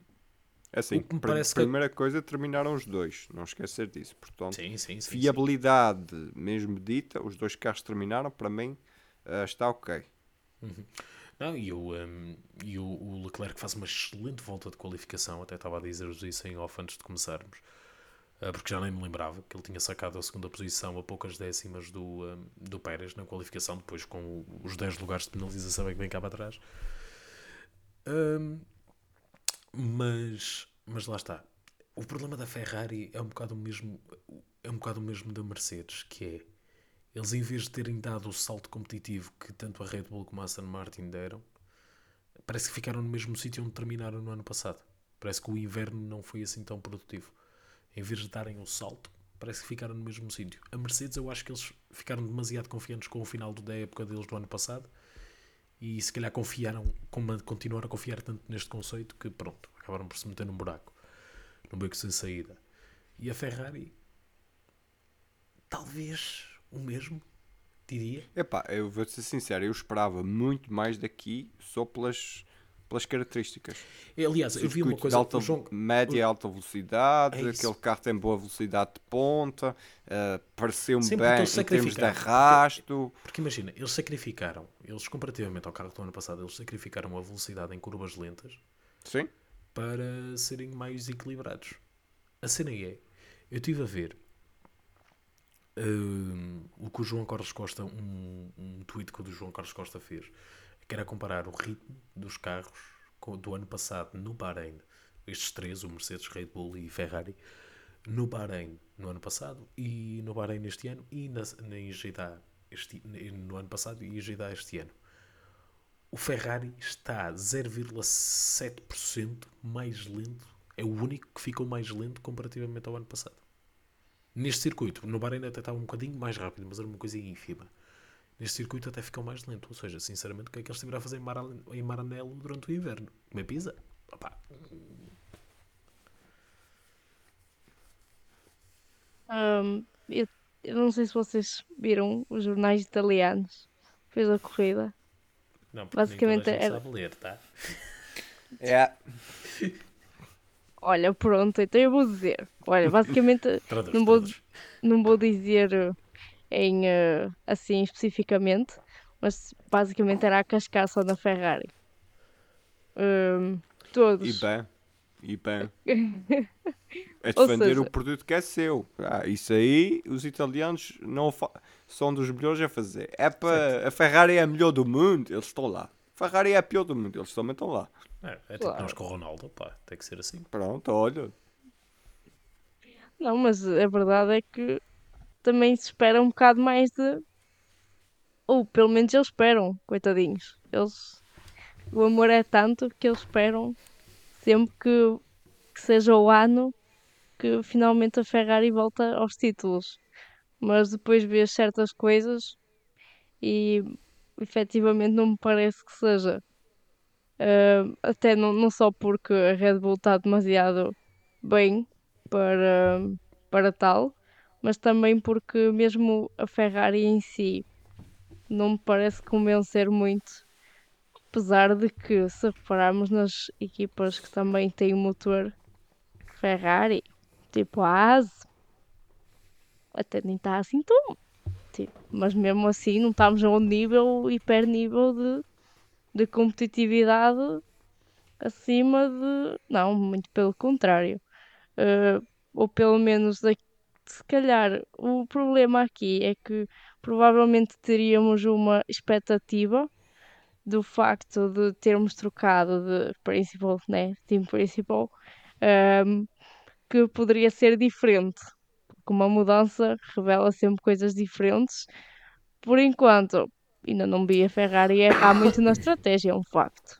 É Assim, que me parece que- primeira coisa, terminaram os dois. Não esquecer disso. Portanto, sim, sim, sim. fiabilidade mesmo dita, os dois carros terminaram, para mim ah, está ok. Não, e o, um, e o, o Leclerc faz uma excelente volta de qualificação, até estava a dizer-vos isso em off antes de começarmos, ah, porque já nem me lembrava que ele tinha sacado a segunda posição a poucas décimas do, um, do Pérez na qualificação, depois com os 10 lugares de penalização é que vem cá para trás. Um, mas, mas lá está. O problema da Ferrari é um bocado o mesmo, é um bocado o mesmo da Mercedes, que é eles em vez de terem dado o salto competitivo que tanto a Red Bull como a Aston Martin deram, parece que ficaram no mesmo sítio onde terminaram no ano passado. Parece que o inverno não foi assim tão produtivo. Em vez de darem o salto, parece que ficaram no mesmo sítio. A Mercedes, eu acho que eles ficaram demasiado confiantes com o final da época deles do ano passado e se calhar confiaram, continuaram a confiar tanto neste conceito que pronto, acabaram por se meter num buraco, num beco sem saída. E a Ferrari, talvez o mesmo, diria. Epá, eu vou ser sincero, eu esperava muito mais daqui só pelas, pelas características. Aliás, eu vi uma coisa, de alta, João, média e alta velocidade, É aquele carro tem boa velocidade de ponta, eh, pareceu-me porque bem em termos de arrasto. Porque imagina, eles sacrificaram, eles comparativamente ao carro do ano passado, eles sacrificaram a velocidade em curvas lentas Sim, para serem mais equilibrados. A cena é, eu estive a ver hum, o que o João Carlos Costa, um, um tweet que o João Carlos Costa fez, que era comparar o ritmo dos carros do ano passado no Bahrein, estes três, o Mercedes, Red Bull e Ferrari, no Bahrein no ano passado e no Bahrein este ano e na, na Jeddah este, no ano passado e em Jeddah este ano. O Ferrari está 0,7% mais lento. É o único que ficou mais lento comparativamente ao ano passado. Neste circuito, no Bahrein até estava um bocadinho mais rápido, mas era uma coisa ínfima. Neste circuito até ficou mais lento. Ou seja, sinceramente, o que é que eles estiveram a fazer em, Mara- em Maranello durante o inverno? Comer pizza? Opá, Ahm, eu, eu não sei se vocês viram os jornais italianos. Fez a corrida. não, porque Basicamente nem toda a gente era- sabe ler, tá? é. (laughs) Olha, pronto, então eu vou dizer. Olha, basicamente (laughs) Traduz, não vou, traduz. não vou dizer eh, em eh, assim especificamente, mas basicamente era a cascar só na Ferrari. E todos. bem, e bem. (laughs) É defender seja- o produto que é seu. Ah, isso aí, os italianos não fa- são dos melhores a fazer. É para a Ferrari é a melhor do mundo, eles estão lá. Ferrari é a pior do mundo, eles também estão lá. É, é tipo Claro. nós com o Ronaldo, pá, tem que ser assim. Pronto, olha. Não, mas a verdade é que também se espera um bocado mais de. Ou pelo menos eles esperam, coitadinhos. Eles. O amor é tanto que eles esperam sempre que, que seja o ano que finalmente a Ferrari volta aos títulos. Mas depois vês certas coisas e efetivamente não me parece que seja. Ah, até não, não só porque a Red Bull está demasiado bem para, para tal, mas também porque mesmo a Ferrari em si não me parece convencer muito, apesar de que se repararmos nas equipas que também têm motor Ferrari, tipo a AS, até nem está assim tão. Tipo, mas mesmo assim não estamos a um nível, hiper nível de, de competitividade acima de. Não, muito pelo contrário. Uh, ou pelo menos daqui se calhar o problema aqui é que provavelmente teríamos uma expectativa do facto de termos trocado de principal, né, team principal, um, que poderia ser diferente. Porque uma mudança revela sempre coisas diferentes. Por enquanto, ainda não vi a Ferrari errar muito na estratégia, é um facto.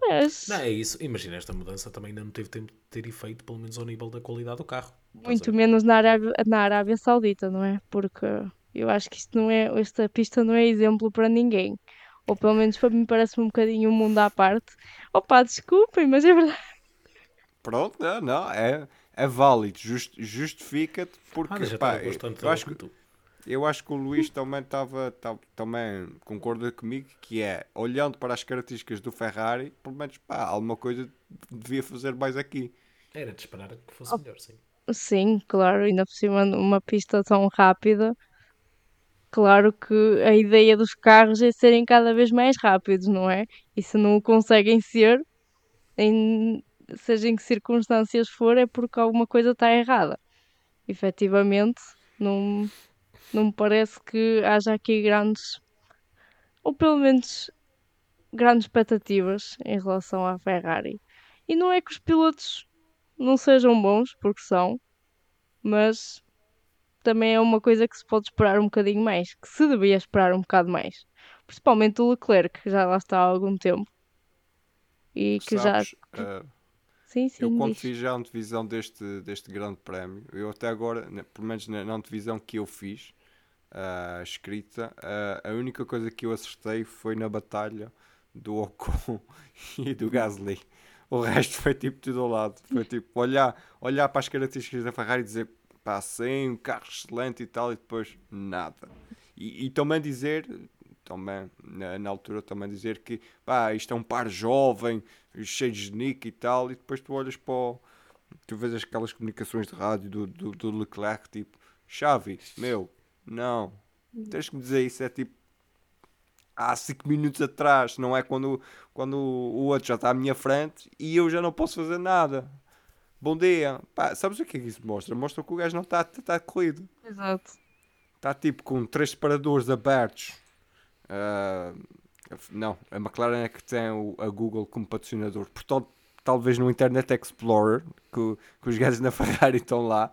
Mas, Não, é isso. Imagina, esta mudança também ainda não teve tempo de ter efeito, pelo menos ao nível da qualidade do carro. Muito menos na Arábia, na Arábia Saudita, não é? Porque eu acho que isto não é, esta pista não é exemplo para ninguém. Ou pelo menos para mim parece um bocadinho um mundo à parte. Opa, desculpem, mas é verdade. Pronto, não, não, é, é válido, just- justifica-te porque Ah, pá, bastante eu, acho que, eu acho que o Luís também estava também concorda comigo que é olhando para as características do Ferrari, pelo menos pá, alguma coisa devia fazer mais aqui. Era de esperar que fosse melhor, sim. Sim, claro, ainda por cima numa pista tão rápida. Claro que a ideia dos carros é serem cada vez mais rápidos, não é? E se não o conseguem ser, em, seja em que circunstâncias for, é porque alguma coisa está errada. Efetivamente, não, não me parece que haja aqui grandes, ou pelo menos grandes expectativas em relação à Ferrari. E não é que os pilotos não sejam bons, porque são, mas também é uma coisa que se pode esperar um bocadinho mais, que se devia esperar um bocado mais. Principalmente o Leclerc, que já lá está há algum tempo. E que já. Sabes, ah, Sim, sim, eu quando diz. fiz já a antevisão deste, deste grande prémio, eu até agora, né, pelo menos na, na antevisão que eu fiz, ah, escrita, ah, a única coisa que eu acertei foi na batalha do Ocon (laughs) e do Gasly. O resto foi tipo tudo ao lado. Foi tipo olhar, olhar para as características da Ferrari e dizer pá, sim, um carro excelente e tal, e depois nada. E, e também dizer, também, na, na altura, também dizer que pá, isto é um par jovem, cheio de genique e tal, e depois tu olhas para o, tu vês aquelas comunicações de rádio do, do, do Leclerc, tipo, Xavi, meu, não, tens que me dizer isso, é tipo, há 5 minutos atrás, não é quando, quando o outro já está à minha frente e eu já não posso fazer nada. Bom dia. Pá, sabes o que é que isso mostra? Mostra que o gajo não está tá corrido. Exato. Está tipo com três separadores abertos. Ah, não, a McLaren é que tem o- a Google como patrocinador. Portanto, talvez no Internet Explorer, que, que os gajos na Ferrari estão lá.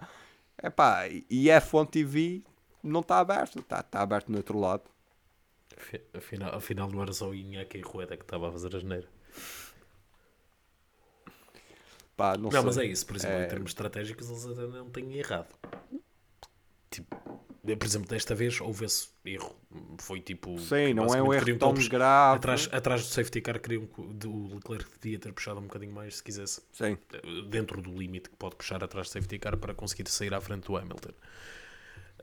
Epá, e a F1 TV não está aberto. Está tá aberto no outro lado. Afi- Afinal, afinal não era só o Inhaque e Rueda que estava a fazer a geneira. Pá, não, Não, sei. mas é isso, por exemplo, É- em termos estratégicos eles não têm errado. Tipo, por exemplo, desta vez houve esse erro. Foi tipo. Sim, não é um erro tão grave. Atrás, atrás do safety car queriam que o Leclerc devia ter puxado um bocadinho mais se quisesse. Sim. Dentro do limite que pode puxar atrás do safety car para conseguir sair à frente do Hamilton.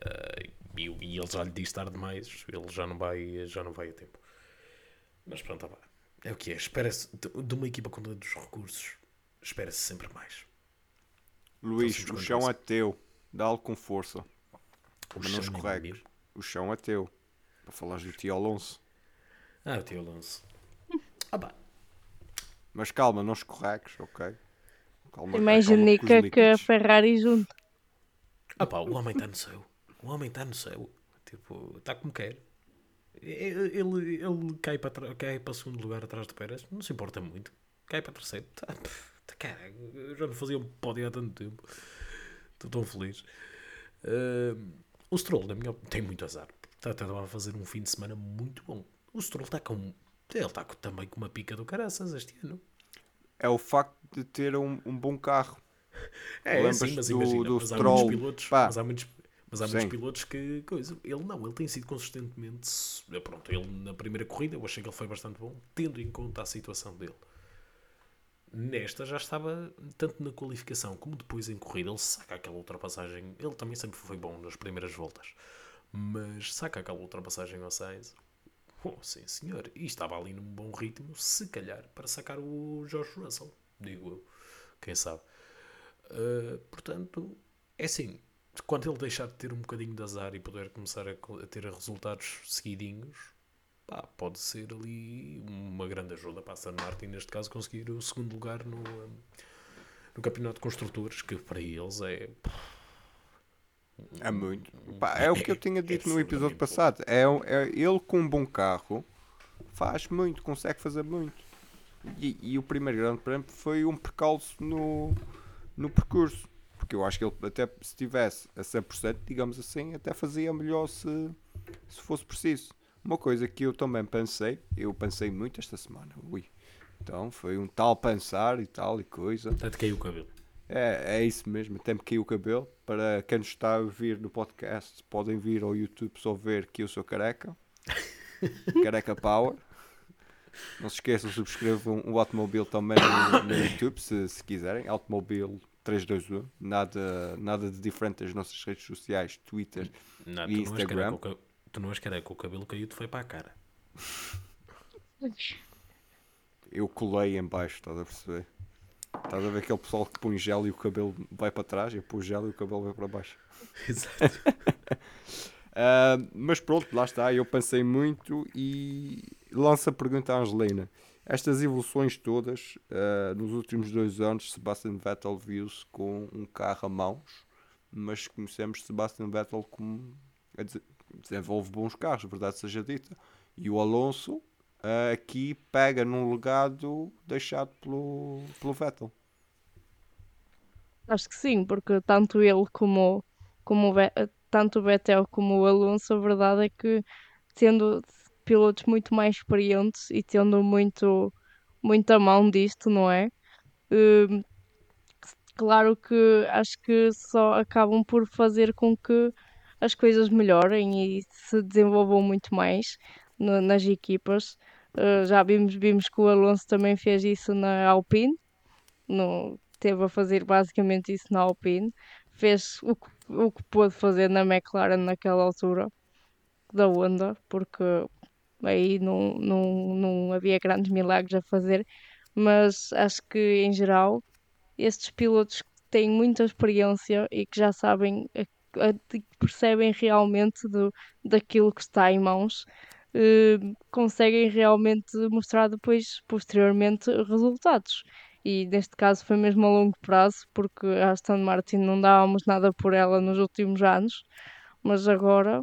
Ah, e, e ele já lhe disse tarde demais, ele já não vai, já não vai a tempo. Mas pronto, tá é o que é. Espera-se de, uma equipa com tantos recursos, espera-se sempre mais. Luís, o chão é teu. Dá-lo com força. O Mas não é escorregues. O chão é teu. Para falares do tio Alonso. Ah, o tio Alonso. Ah, pá. Mas calma, não escorregues, ok? Calma, mais os genica que a. Ferrari junto. Ah, pá, o homem está no céu. O homem está no céu. Tipo, está como quer. Ele, ele, cai, para cai para segundo lugar atrás do Pérez. Não se importa muito. Cai para terceiro. Tá, tá, cara, eu já não fazia um pódio há tanto tempo. Estou tão feliz. Ahm, o Stroll, na minha opinião, tem muito azar. Está, está a fazer um fim de semana muito bom. O Stroll está com. Ele está também com uma pica do caraças este ano. É o facto de ter um, um bom carro. É, Lembras sim, mas do- imagina, do mas há Stroll? pilotos, mas há muitos, mas há muitos Sim. pilotos que coisa. Ele não, ele tem sido consistentemente. Pronto, ele na primeira corrida eu achei que ele foi bastante bom, tendo em conta a situação dele. Nesta já estava, tanto na qualificação como depois em corrida, ele saca aquela ultrapassagem. Ele também sempre foi bom nas primeiras voltas, mas saca aquela ultrapassagem ao Sainz. Oh, sim, senhor. E estava ali num bom ritmo, se calhar, para sacar o George Russell, digo eu. Quem sabe? Uh, portanto, é assim. Quando ele deixar de ter um bocadinho de azar e puder começar a, a ter resultados seguidinhos, pá, pode ser ali uma grande ajuda para a Aston Martin, neste caso, conseguir o segundo lugar no, um, no Campeonato de Construtores, que para eles é. É muito. Pá, é o que eu tinha dito no episódio passado. É, é ele com um bom carro faz muito, consegue fazer muito. E, e o primeiro grande prémio foi um percalço no, no percurso. Porque eu acho que ele até se estivesse a 100%, digamos assim, até fazia melhor se, se fosse preciso. Uma coisa que eu também pensei, eu pensei muito esta semana, ui. Então foi um tal pensar e tal e coisa. Até te caiu o cabelo. É, é isso mesmo, até me caiu o cabelo. Para quem nos está a ouvir no podcast, podem vir ao YouTube só ver que eu sou careca. (laughs) careca Power. Não se esqueçam, subscrevam o Automobile também no, no (coughs) YouTube, se, se quiserem. Automobile 321. Nada, nada de diferente das nossas redes sociais, Twitter Não, e não tu não és careca, o cabelo caiu-te foi para a cara. Eu colei em baixo, estás a perceber? Estás a ver aquele pessoal que põe gel e o cabelo vai para trás? Eu pus gel e o cabelo vai para baixo. (laughs) Exato. (laughs) Ah, mas pronto, lá está. Eu pensei muito e lanço a pergunta à Angelina. Estas evoluções todas, ah, nos últimos dois anos, Sebastian Vettel viu-se com um carro a mãos, mas conhecemos Sebastian Vettel como desenvolve bons carros, verdade seja dita. E o Alonso ah, aqui pega num legado deixado pelo, pelo Vettel. Acho que sim, porque tanto ele como, como Ve- tanto o Vettel como o Alonso, a verdade é que tendo pilotos muito mais experientes e tendo muito, muita mão disto, não é? Hum, claro que acho que só acabam por fazer com que as coisas melhorem e se desenvolvam muito mais na- nas equipas. Uh, já vimos, vimos que o Alonso também fez isso na Alpine, no, teve a fazer basicamente isso na Alpine, fez o que, o que pôde fazer na McLaren naquela altura da Honda, porque aí não, não, não havia grandes milagres a fazer, mas acho que em geral estes pilotos que têm muita experiência e que já sabem, percebem realmente do, daquilo que está em mãos, eh, conseguem realmente mostrar depois, posteriormente, resultados. E neste caso foi mesmo a longo prazo, porque a Aston Martin não dávamos nada por ela nos últimos anos, mas agora,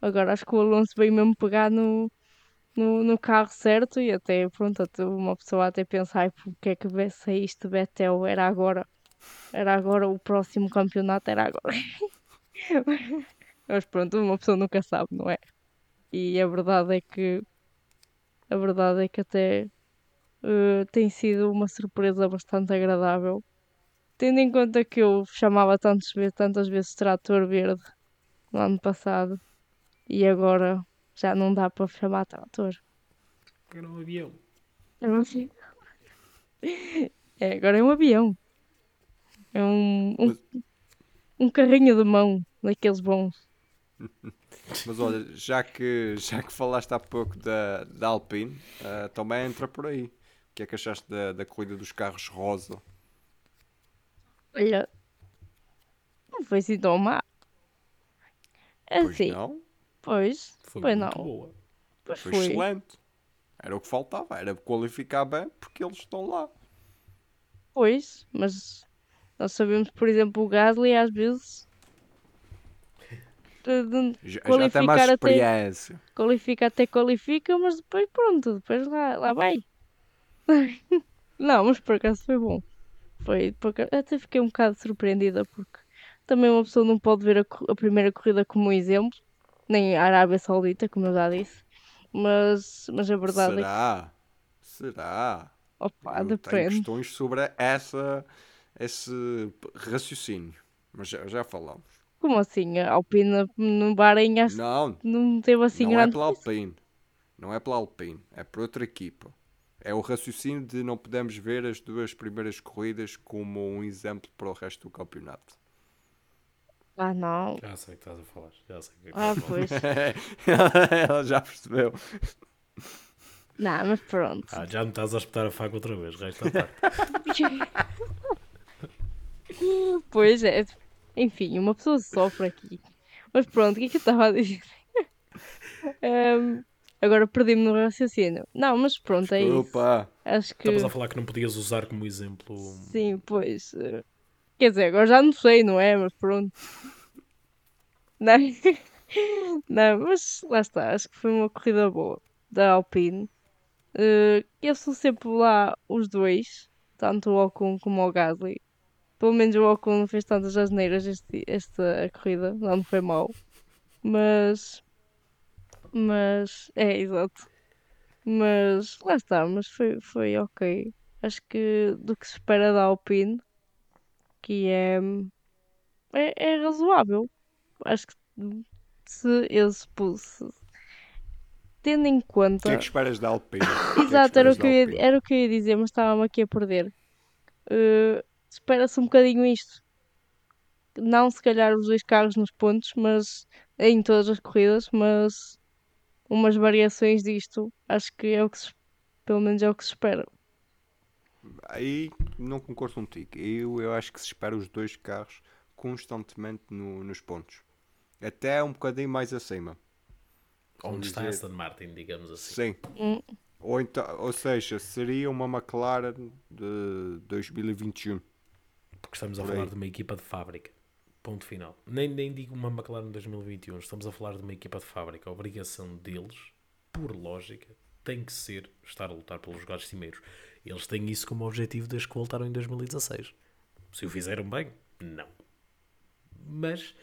agora acho que o Alonso veio mesmo pegar no, no, no carro certo e até, pronto, uma pessoa até pensa, ai, porque é que sair isto Betel, era agora, era agora, o próximo campeonato era agora. Mas pronto, uma pessoa nunca sabe, não é? E a verdade é que, a verdade é que até eh, tem sido uma surpresa bastante agradável, tendo em conta que eu chamava tantas vezes, tantas vezes trator verde no ano passado e agora já não dá para chamar trator. Era um avião. É um avião. É, agora é um avião. É um, um, um carrinho de mão, daqueles bons. (laughs) Mas olha, já que, já que falaste há pouco da, da Alpine, ah, também entra por aí. O que é que achaste da, da corrida dos carros rosa? Olha, não foi assim tão má. Pois Assim, não, pois, Foi pois muito não, boa. pois foi foi. excelente. Era o que faltava, era qualificar bem porque eles estão lá. Pois, mas nós sabemos, por exemplo, o Gasly às vezes Já, já tem mais até- experiência. qualifica até qualifica, mas depois pronto, depois lá, lá vai. (laughs) Não, mas por acaso foi bom. Foi, por acaso, até fiquei um bocado surpreendida porque também uma pessoa não pode ver a, a primeira corrida como um exemplo, nem a Arábia Saudita, como eu já disse. Mas, mas a verdade é que, Será? Será? opa, Eu tenho depende. questões sobre essa, esse raciocínio. Mas já, já falamos. Como assim? A Alpine no Bahrein acho que Não, não teve assim não é grande pela coisa. Alpine. Não é pela Alpine. É por outra equipa. É o raciocínio de não podemos ver as duas primeiras corridas como um exemplo para o resto do campeonato. Ah, não. Já sei o que estás a falar. Já sei o que é que Ah, estás a falar. pois. (laughs) Ela já percebeu. Não, mas pronto. Ah, já me estás a espetar a faca outra vez. Resta a parte. (laughs) Pois é. Enfim, uma pessoa sofre aqui. Mas pronto, o que é que eu estava a dizer? (laughs) Ahm, agora perdi-me no raciocínio. Não, mas pronto, é isso. Opa! Acho que. Estavas a falar que não podias usar como exemplo. Sim, pois. Quer dizer, agora já não sei, não é? Mas pronto. (laughs) Não, não mas lá está. Acho que foi uma corrida boa da Alpine. Eh, eles são sempre lá os dois, tanto o Ocon como o Gasly. Pelo menos o Ocon não fez tantas asneiras este, esta corrida, não foi mal. Mas. Mas. É, exato. Mas lá está, mas foi, foi ok. Acho que do que se espera da Alpine, que é, é, é razoável. Acho que se eles se, tendo em O conta. que é que esperas da Alpine? O é Exato, era o que, eu ia, era o que eu ia dizer, mas estava-me aqui a perder. Eh, Espera-se um bocadinho isto. Não se calhar os dois carros nos pontos, mas em todas as corridas, mas umas variações disto, acho que é o que se, pelo menos é o que se espera. Aí não concordo contigo. Eu, eu acho que se espera os dois carros constantemente no- nos pontos. Até um bocadinho mais acima. Onde está dizer- Aston Martin, digamos assim. Sim. Hum. Ou, então, ou seja, seria uma McLaren de 2021. Porque estamos a Por falar aí. de uma equipa de fábrica. Ponto final. Nem, nem digo uma McLaren 2021. Estamos a falar de uma equipa de fábrica. A obrigação deles, por lógica, tem que ser estar a lutar pelos lugares cimeiros. Eles têm isso como objetivo desde que voltaram em 2016. Se o fizeram bem, não. Mas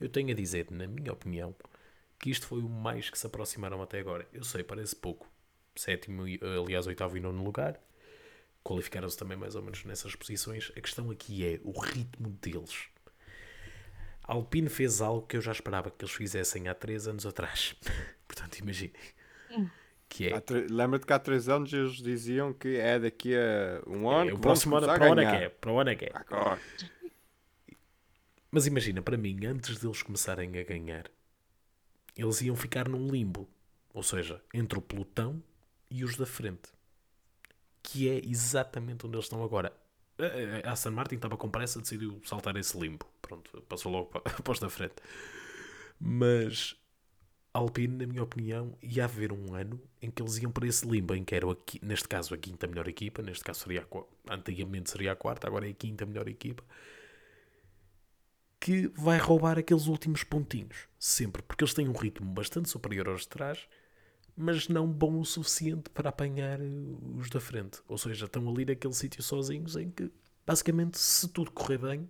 eu tenho a dizer, na minha opinião, que isto foi o mais que se aproximaram até agora. Eu sei, parece pouco. Sétimo, aliás, oitavo e nono lugar. Qualificaram-se também mais ou menos nessas posições. A questão aqui é o ritmo deles. A Alpine fez algo que eu já esperava que eles fizessem há três anos atrás. (laughs) Portanto, imaginem. Que é, Lembra-te que há três anos eles diziam que é daqui a um ano é o próximo ano, para o ano é que é. Para o ano é que é. Agora. Mas imagina, para mim, antes deles começarem a ganhar, eles iam ficar num limbo. Ou seja, entre o pelotão e os da frente. Que é exatamente onde eles estão agora. A Aston Martin estava com pressa, decidiu saltar esse limbo. Pronto, passou logo (laughs) os da frente. Mas Alpine, na minha opinião, ia haver um ano em que eles iam para esse limbo, em que era, a qui- neste caso, a quinta melhor equipa, neste caso seria a, antigamente seria a quarta, agora é a quinta melhor equipa, que vai roubar aqueles últimos pontinhos, sempre, porque eles têm um ritmo bastante superior aos de trás, mas não bom o suficiente para apanhar eh, os da frente. Ou seja, estão ali naquele sítio sozinhos em que, basicamente, se tudo correr bem,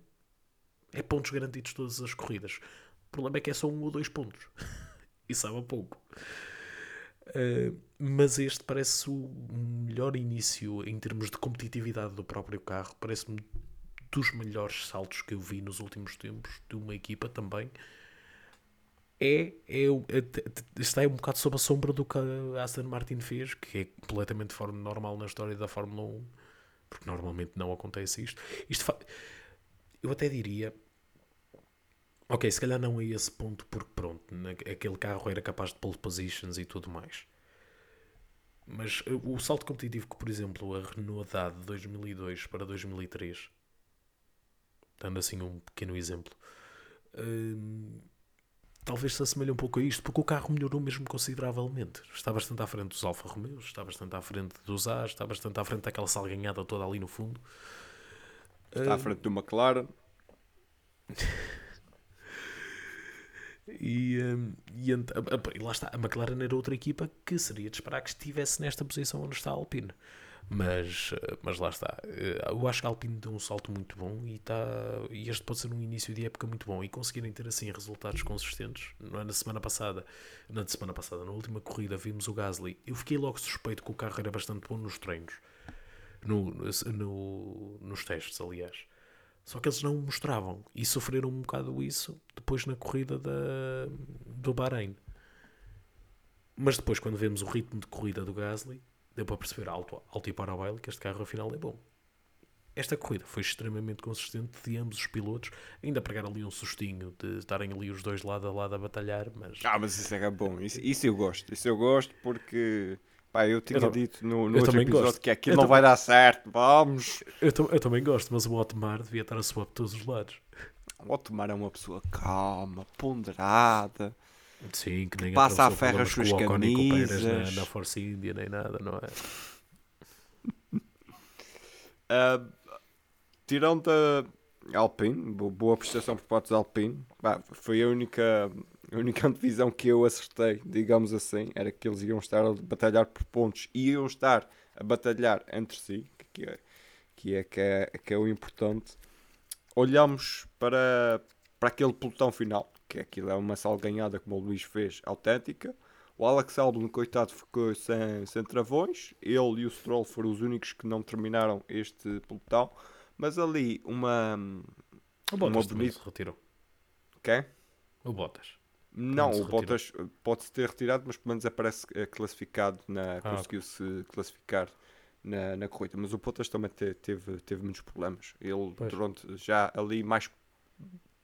é pontos garantidos todas as corridas. O problema é que é só um ou dois pontos. (laughs) e sabe a pouco. Uh, mas este parece o melhor início em termos de competitividade do próprio carro. Parece-me dos melhores saltos que eu vi nos últimos tempos de uma equipa também. É, é, é- está aí um bocado sob a sombra do que a Aston Martin fez, que é completamente fora de normal na história da Fórmula 1, porque normalmente não acontece isto. Isto eu até diria Ok, se calhar não a esse ponto, porque pronto, aquele carro era capaz de pole positions e tudo mais. Mas uh, o salto competitivo que, por exemplo, a Renault dá de 2002 para 2003, dando assim um pequeno exemplo, hum, talvez se assemelhe um pouco a isto, porque o carro melhorou mesmo consideravelmente. Está bastante à frente dos Alfa Romeos, está bastante à frente dos As, está bastante à frente daquela salganhada toda ali no fundo. Está à frente do McLaren. E, hum, e, e lá está, a McLaren era outra equipa que seria de esperar que estivesse nesta posição onde está a Alpine. Mas, eh, mas lá está. Eh, Eu acho que a Alpine deu um salto muito bom e, está, e este pode ser um início de época muito bom. E conseguirem ter assim resultados consistentes. É na semana passada, na semana passada, na última corrida, vimos o Gasly. Eu fiquei logo suspeito que o carro era bastante bom nos treinos, no, no- nos testes, aliás. Só que eles não mostravam e sofreram um bocado isso depois na corrida da, do Bahrein. Mas depois, quando vemos o ritmo de corrida do Gasly, deu para perceber alto, alto e para o baile que este carro afinal é bom. Esta corrida foi extremamente consistente de ambos os pilotos, ainda pegar ali um sustinho de estarem ali os dois lado a lado a batalhar, mas Ah, mas isso é bom. Isso, isso eu gosto. Isso eu gosto porque. Pá, eu tinha tam- dito no, no eu outro episódio gosto. que aquilo Eu não vai dar certo. Vamos! eu, eu também gosto, mas o Otmar devia estar a suar por todos os lados. O Otmar é uma pessoa calma, ponderada. Sim, que nem passa a ferro as suas camisas. na, na Force India nem nada, não é? (laughs) Ah, tirando a Alpine, bo- boa prestação por parte da Alpine, pá, foi a única, a única (laughs) divisão que eu acertei, digamos assim, era que eles iam estar a batalhar por pontos e iam estar a batalhar entre si, que é que é, que é, que é o importante. Olhamos para, para aquele pelotão final, que aquilo é uma salganhada, como o Luís fez, autêntica. O Alex Albon, coitado, ficou sem, sem travões. Ele e o Stroll foram os únicos que não terminaram este pelotão. Mas ali uma. O Bottas Uma bonita- se retirou. Quem? O Bottas. Não, o? Bottas eh, pode-se ter retirado, mas pelo menos aparece eh, classificado, na, Ah, conseguiu-se classificar na, na corrida. Mas o Bottas também te- teve, teve muitos problemas. Ele, Pois. já ali mais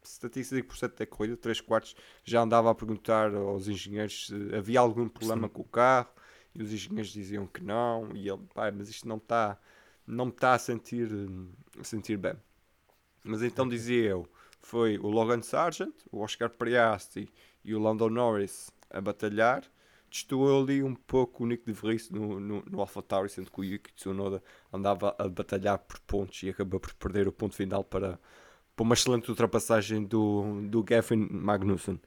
75% da corrida, 3 quartos, já andava a perguntar aos engenheiros se havia algum problema Sim. com o carro e os engenheiros diziam que não. E ele, pai, mas isto não está não me está a sentir, a sentir bem. Mas então dizia eu, foi o Logan Sargent, o Oscar Piastri e o Lando Norris a batalhar. Destoou ali um pouco o Nick de Vries no, no, no AlphaTauri, sendo que o Yuki Tsunoda andava a batalhar por pontos e acabou por perder o ponto final para, para uma excelente ultrapassagem do, do Gavin Magnussen.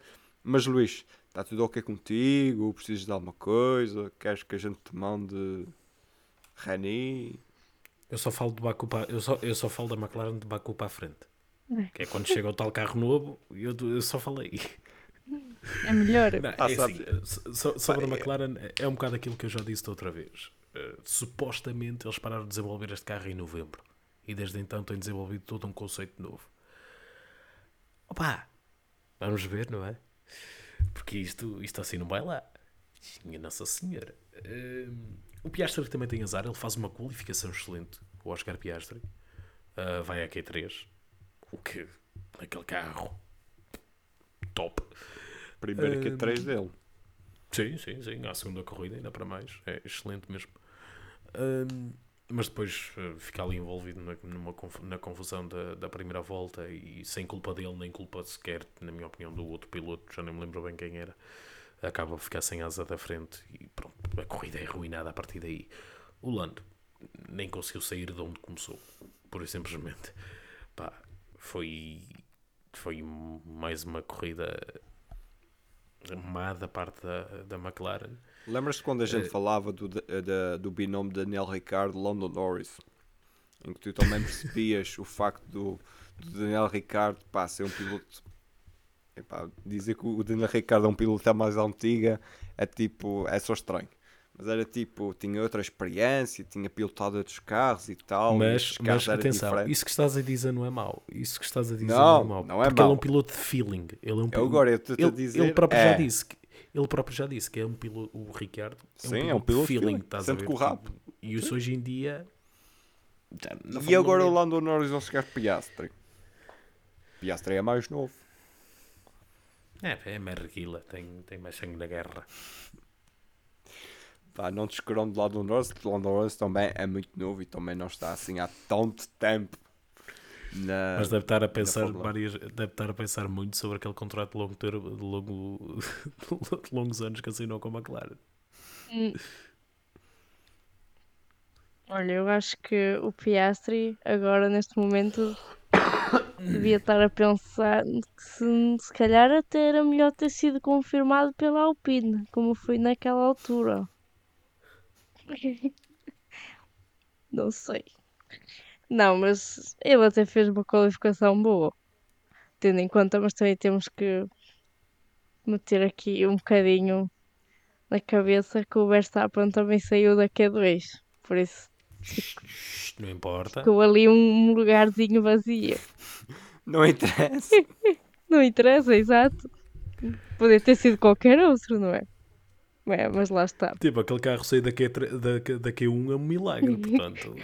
Mas Luís, está tudo ok contigo? Precisas de alguma coisa? Queres que a gente te mande Rani? Eu só falo de Baku para, eu só, eu só falo da McLaren de Baku para a frente. É. Que é quando chega o tal carro novo, eu, eu só falei. É melhor. Não, Ah, é assim, so- sobre a McLaren, é um bocado aquilo que eu já disse da outra vez. Uh, supostamente eles pararam de desenvolver este carro em novembro. E desde então têm desenvolvido todo um conceito novo. Opa! Vamos ver, não é? Porque isto, isto assim não vai lá. Minha Nossa Senhora. Um, o Piastri também tem azar, ele faz uma qualificação excelente. O Oscar Piastri Uh, vai a Q3. O que? Naquele carro. Top. Primeiro que Hum, três dele. Sim, sim, sim. À segunda corrida, ainda para mais. É excelente mesmo. Ahm, mas depois eh, fica ali envolvido na, numa na confusão da, da primeira volta e sem culpa dele, nem culpa sequer, na minha opinião, do outro piloto, já nem me lembro bem quem era, acaba por ficar sem asa da frente e pronto, a corrida é arruinada a partir daí. O Lando nem conseguiu sair de onde começou, pura e simplesmente. Pá, foi, foi mais uma corrida má da parte da, da McLaren. Lembras-te quando a Eh, gente falava do, da- do binômio Daniel Ricciardo London Norris? Em que tu também percebias o facto do, do Daniel Ricciardo pá, ser um piloto. Epá, dizer que o Daniel Ricciardo é um piloto mais antiga é tipo. é só estranho. Mas era tipo, tinha outra experiência, tinha pilotado outros carros e tal. e Mas, carros mas atenção, diferentes. isso que estás a dizer não é mau. Isso que estás a dizer Não, não, é mau. não é porque ele é mau. um piloto de feeling. Ele é um Eu agora eu estou-te a ele, dizer, ele próprio é. já disse que ele próprio já disse que é um piloto, o Ricardo é um Sim, piloto, é um piloto feeling, feeling, estás a sente ver? com o rabo. E isso hoje em dia E agora o um, Lando Norris ao chegar Piastri. Piastri é mais novo. É, é mais reguila, tem, tem mais sangue na guerra. Pá, não descuram do Lando Norris, Lando Norris também é muito novo e também não está assim há tanto tempo. Na... Mas deve estar a pensar várias, deve estar a pensar muito sobre aquele contrato de longo termo, de, longo, (laughs) de longos anos que assinou com a McLaren. Olha, eu acho que o Piastri agora neste momento devia estar a pensar que se, se calhar até era melhor ter sido confirmado pela Alpine, como foi naquela altura. (laughs) Não sei. Não, mas ele até fez uma qualificação boa. Tendo em conta, mas também temos que meter aqui um bocadinho na cabeça que o Verstappen também saiu da Q2. Por isso Não importa. ficou ali um lugarzinho vazio. (laughs) Não interessa. (laughs) Não interessa, exato. Podia ter sido qualquer outro, não é? É, mas lá está. Tipo, aquele carro sair da, Q, da, da Q1 é um milagre, (laughs) portanto.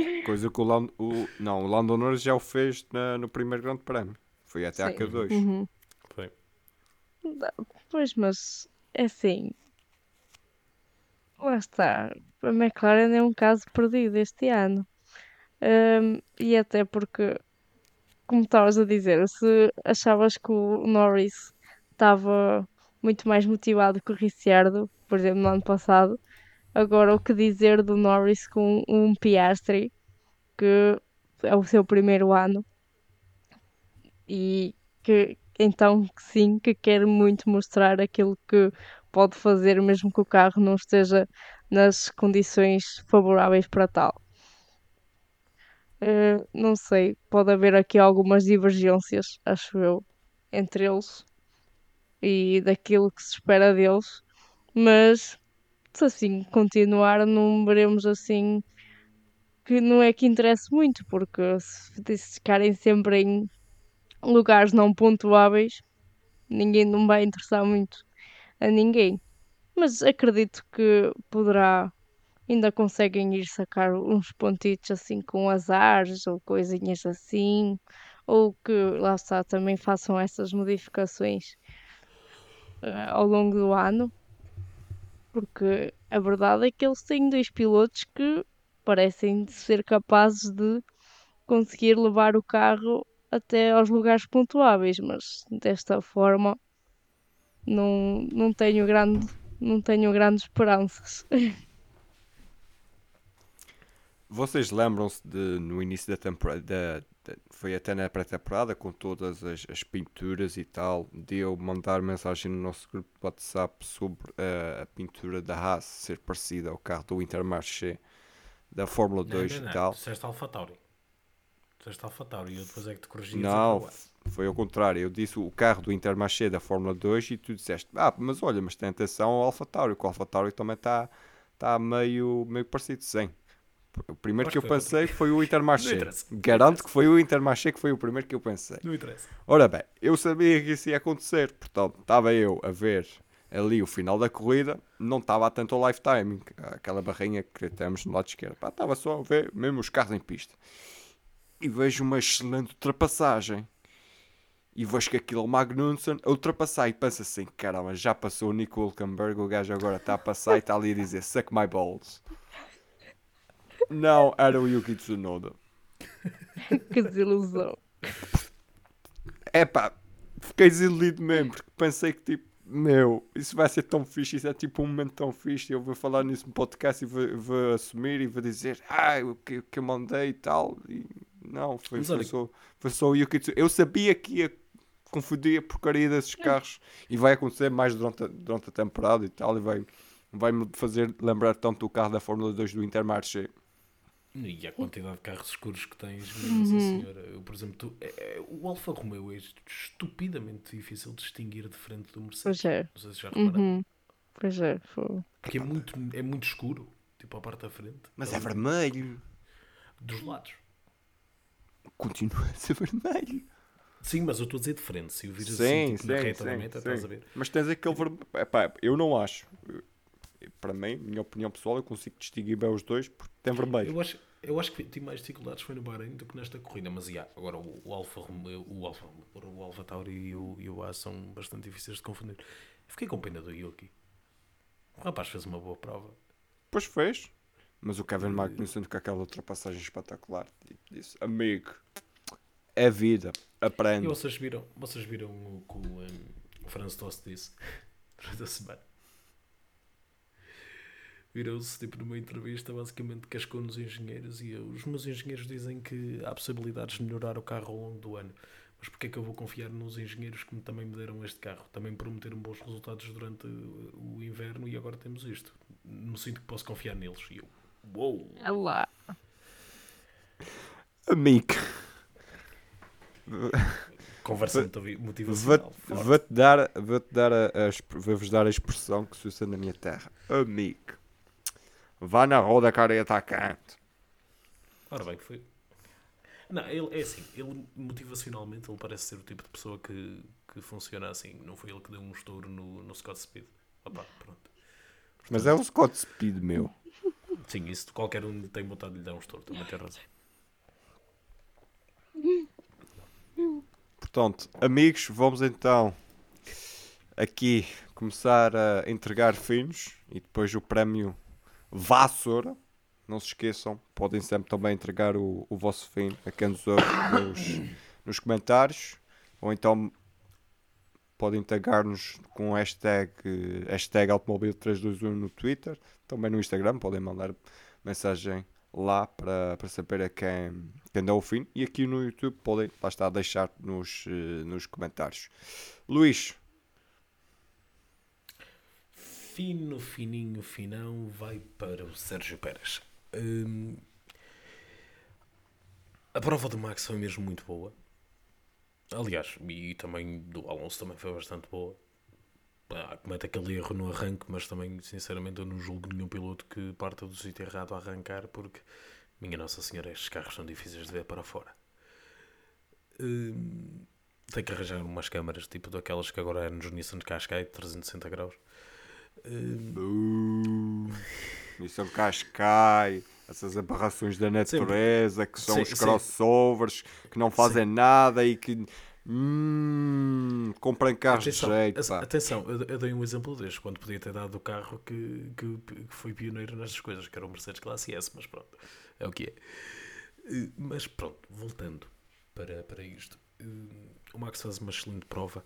(laughs) Coisa que o, Land, o Não, o Lando Norris já o fez na- no primeiro grande prémio. Foi até Sim. Q2. Uhum. Foi. Pois, mas é assim. Lá está. A McLaren é um caso perdido este ano. Ahm, e até porque, como estavas a dizer, se achavas que o Norris estava muito mais motivado que o Ricciardo, por exemplo, no ano passado, agora o que dizer do Norris com um Piastri, que é o seu primeiro ano, e que então sim, que quer muito mostrar aquilo que pode fazer, mesmo que o carro não esteja nas condições favoráveis para tal. Eh, não sei, pode haver aqui algumas divergências, acho eu, entre eles e daquilo que se espera deles, mas se assim continuar, não veremos assim que não é que interesse muito, porque se ficarem sempre em lugares não pontuáveis, ninguém não vai interessar muito a ninguém. Mas acredito que poderá, ainda conseguem ir sacar uns pontitos assim com azares ou coisinhas assim, ou que lá está, também façam essas modificações eh, ao longo do ano, porque a verdade é que eles têm dois pilotos que parecem ser capazes de conseguir levar o carro até aos lugares pontuáveis, mas desta forma não, não tenho grande, não tenho grandes esperanças. Vocês lembram-se de no início da temporada, da- da- foi até na pré-temporada, com todas as, as pinturas e tal, de eu mandar mensagem no nosso grupo de WhatsApp sobre eh, a pintura da Haas ser parecida ao carro do Intermarché da Fórmula 2 não, não, e tal. Tu disseste disseste Alfa Tauri e eu depois é que te corrigi. Não, foi ao contrário. Eu disse o carro do Intermarché da Fórmula 2 e tu disseste, ah, mas olha, mas tem atenção ao Alfa Tauri, que o Alfa Tauri também está tá meio, meio parecido, sim. O primeiro que eu pensei foi o Intermarché. Garanto que foi o Intermarché que foi o primeiro que eu pensei. Não interessa. Ora bem, eu sabia que isso ia acontecer, portanto, estava eu a ver ali o final da corrida, não estava atento ao lifetime, aquela barrinha que temos no lado esquerdo, Pá, estava só a ver mesmo os carros em pista. E vejo uma excelente ultrapassagem. E vejo que aquilo é o Magnussen a ultrapassar e penso assim, caramba, já passou o Nico Hülkenberg, o gajo agora está a passar e está ali a dizer, suck my balls. Não, era o Yuki Tsunoda. (laughs) que desilusão. É pá, fiquei desiludido mesmo, porque pensei que tipo, meu, isso vai ser tão fixe, isso é tipo um momento tão fixe, eu vou falar nisso no podcast e vou, vou assumir e vou dizer, ah, o que, que eu mandei e tal, e não, foi, foi, só, foi só o Yuki Tsu- Eu sabia que ia confundir a porcaria desses carros e vai acontecer mais durante a, durante a temporada e tal, e vai, vai-me fazer lembrar tanto o carro da Fórmula 2 do Intermarché. E a quantidade de carros escuros que tens, Nossa Senhora. Eu, por exemplo, tu- é- é- o Alfa Romeo é estupidamente difícil de distinguir de frente do Mercedes. Pois é. Não sei se já repararam. Uhum. Pois é, foi. Porque é muito, é muito escuro, tipo a parte da frente. Mas é Ali, vermelho, Dos lados. continua a ser vermelho. Sim, mas eu estou a dizer de frente. Se o vires Sim, assim, tipo, na sim, da sim, meta, sim. estás a ver? Mas tens aquele vermelho. Epá, eu não acho. Para mim, minha opinião pessoal, eu consigo distinguir bem os dois porque tem vermelho. Eu acho, eu acho que tive mais dificuldades foi no Bahrein do que nesta corrida, mas yeah, agora o, o Alfa Romeo, o Alfa, o Alfa Tauri e o, e o A são bastante difíceis de confundir. Fiquei com pena do Yuki. O rapaz fez uma boa prova. Pois fez. Mas o Kevin Magnussen com aquela ultrapassagem espetacular. Tipo, disse, amigo, é vida. E Aprende. vocês viram, vocês viram o que o, um, o Franz Tost disse (laughs) durante a semana? Virou-se tipo numa entrevista, basicamente cascou nos engenheiros e os meus engenheiros dizem que há possibilidades de melhorar o carro ao longo do ano. Mas porquê é que eu vou confiar nos engenheiros que me- também me deram este carro? Também prometeram bons resultados durante o inverno e agora temos isto. Não sinto que posso confiar neles. E eu, uou! É lá. Amigo, Conversa motivacional. vou-te vou-te dar, vou-te dar a, a vou-vos dar a expressão que se usa na minha terra. Amigo, vá na roda, cara, e atacante. Ora bem, foi. Não, ele é assim, ele motivacionalmente ele parece ser o tipo de pessoa que, que funciona assim. Não foi ele que deu um estouro no, no Scott Speed. Opá, pronto. Mas é um Scott Speed, meu. Sim, isso qualquer um tem vontade de lhe dar um estouro, também tem razão. Portanto, amigos, vamos então aqui começar a entregar finos e depois o prémio Vassoura. Não se esqueçam, podem sempre também entregar o, o vosso fim a quem nos nos, (coughs) nos comentários ou então podem tagar-nos com hashtag, hashtag automobil321 no Twitter, também no Instagram, podem mandar mensagem lá para, para saber a quem, quem dá o fim e aqui no YouTube podem, lá está, deixar nos, eh, nos comentários. Luís, Fino, fininho, finão vai para o Sérgio Pérez. Hum, a prova do Max foi mesmo muito boa. Aliás, e também do Alonso também foi bastante boa. Ah, comete aquele erro no arranque, mas também, sinceramente, eu não julgo nenhum piloto que parta do sítio errado a arrancar, porque, minha Nossa Senhora, estes carros são difíceis de ver para fora. Hum, tem que arranjar umas câmaras, tipo daquelas que agora é nos Nissan Qashqai, 360 graus. Hum, Missão Cascai, essas aberrações da natureza que são Sim, os sim. crossovers que não fazem nada e que hum, comprem carros de Atenção, jeito. as- pá. atenção, eu, eu dei um exemplo deste, quando podia ter dado o carro que, que, que foi pioneiro nestas coisas, que era o Mercedes Classe S, mas pronto, é o que é. Eh, Mas pronto, voltando para, para isto, eh, o Max faz uma excelente prova,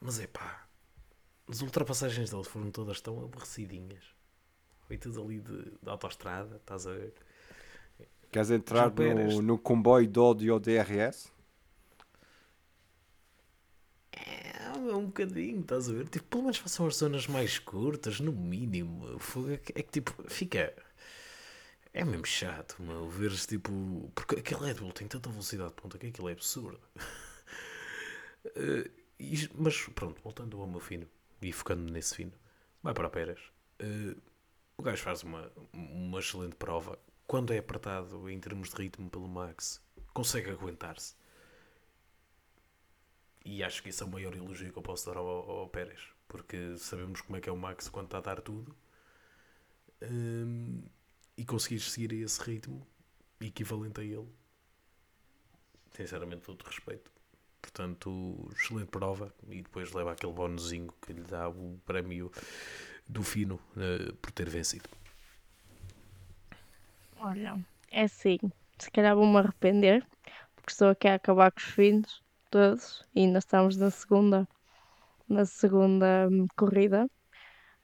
mas é pá, as ultrapassagens dele foram todas tão aborrecidinhas. Foi tudo ali de, de autoestrada, estás a ver? Queres entrar no, no comboio do ódio DRS? É, um bocadinho, estás a ver? Tipo, pelo menos façam as zonas mais curtas, no mínimo. É que, é que, tipo, fica. É mesmo chato, meu, veres tipo. Porque aquele Red Bull tem tanta velocidade de ponta que aquilo é absurdo. (laughs) E- mas pronto, voltando ao meu fino e focando nesse fino, vai para a Pérez. Eh, o gajo faz uma, uma excelente prova. Quando é apertado em termos de ritmo pelo Max, consegue aguentar-se. E acho que isso é o maior elogio que eu posso dar ao, ao Pérez, porque sabemos como é que é o Max quando está a dar tudo. Hum, e conseguir seguir esse ritmo equivalente a ele, sinceramente, todo respeito. Portanto, excelente prova. E depois leva aquele bónusinho que lhe dá o prémio do fino eh, por ter vencido. Olha, é assim, se calhar vou-me arrepender, porque estou aqui a acabar com os finos todos e ainda estamos na segunda, na segunda hum, corrida,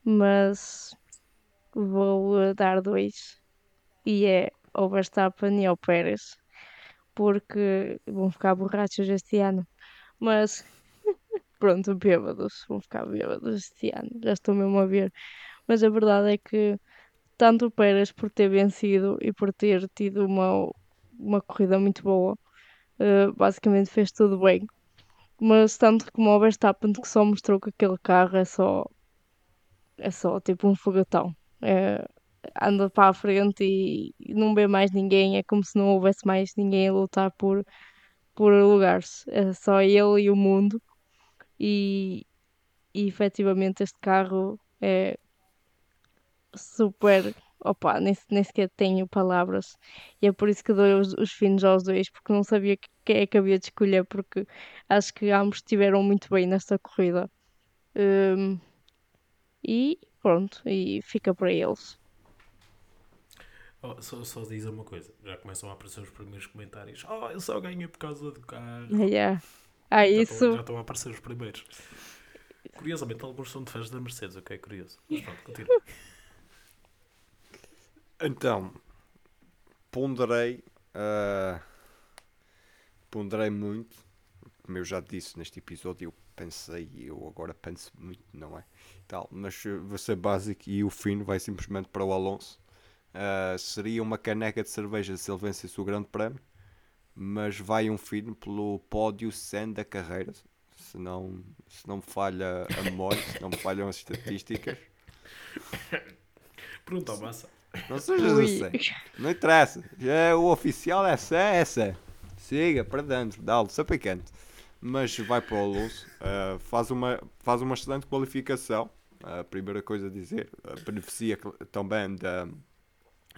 mas vou eh, dar dois. E é ao Verstappen e ao Pérez, porque vão ficar borrachos este ano, mas (laughs) pronto, bêbados, vão ficar bêbados este ano, já estou mesmo a ver, mas a verdade é que tanto o Pérez por ter vencido e por ter tido uma, uma corrida muito boa, eh, basicamente fez tudo bem. Mas tanto como o Verstappen que só mostrou que aquele carro é só é só tipo um fogatão. É, anda para a frente e, não vê mais ninguém, é como se não houvesse mais ninguém a lutar por, por lugares. É só ele e o mundo. E, e efetivamente este carro é super. Opa, nem, nem sequer tenho palavras. E é por isso que dou os, os finos aos dois, porque não sabia que- é que havia de escolher, porque acho que ambos estiveram muito bem nesta corrida. Hum, e pronto, e fica para eles. Oh, só, só dizer uma coisa, já começam a aparecer os primeiros comentários. Oh, eu só ganhei por causa do carro. Yeah. Ah, Já estão- isso. Já estão a aparecer os primeiros. Curiosamente, alguns são de fãs da Mercedes, o que é curioso. Mas pronto, continua. Então, ponderei, ah, ponderei muito, como eu já disse neste episódio, eu pensei e eu agora penso muito, não é? Tal, mas eh, vou ser básico e o fino vai simplesmente para o Alonso. Ah, seria uma caneca de cerveja se ele vencesse o grande prémio, mas vai um fino pelo pódio 100 da carreira, se não, se não me falha a memória, se não me falham as estatísticas. Pergunta ao Massa. Não sejas assim. Não interessa. Já o oficial é essa, é essa. Siga para dentro, dá-lhe, quente. Mas vai para o Alonso, eh, faz, uma, faz uma excelente qualificação. A primeira coisa a dizer, beneficia também da,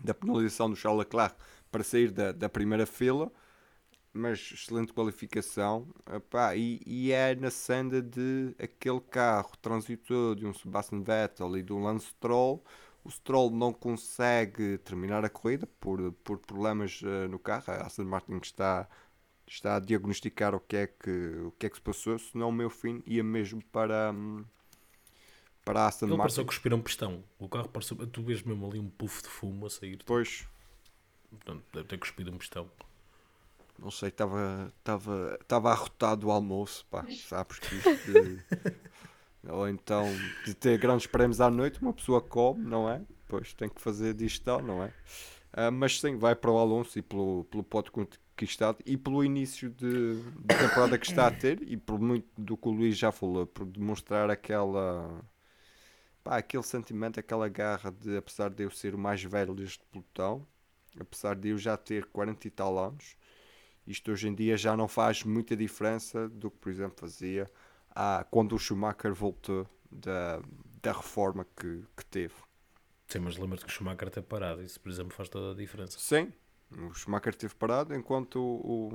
da penalização do Charles Leclerc para sair da, da primeira fila, mas excelente qualificação. Epá, e, e é na senda de aquele carro transitor de um Sebastian Vettel e de um Lance Stroll. O Stroll não consegue terminar a corrida por, por problemas eh, no carro. A Aston Martin está, está a diagnosticar o que, é que, o que é que se passou, senão o meu fim ia mesmo para, hum, para a Aston Ele Martin. pareceu que cuspiram um pistão. O carro pareceu. Tu vês mesmo ali um puff de fumo a sair. Depois, Portanto, deve ter cuspido um pistão. não sei, estava estava estava arrotado o almoço, pá, sabes que isto de... (laughs) Ou então, de ter grandes prémios à noite, uma pessoa come, não é? Depois tem que fazer digestão, não é? Ah, mas sim, vai para o Alonso e pelo, pelo pote conquistado e pelo início de, de temporada que está a ter e por muito do que o Luís já falou, por demonstrar aquela pá, aquele sentimento, aquela garra de apesar de eu ser o mais velho deste pelotão, apesar de eu já ter 40 e tal anos, isto hoje em dia já não faz muita diferença do que, por exemplo, fazia ah, quando o Schumacher voltou da, da reforma que, que teve. Sim, mas lembra-te que o Schumacher ter parado. Isso, por exemplo, faz toda a diferença. Sim, o Schumacher teve parado enquanto o,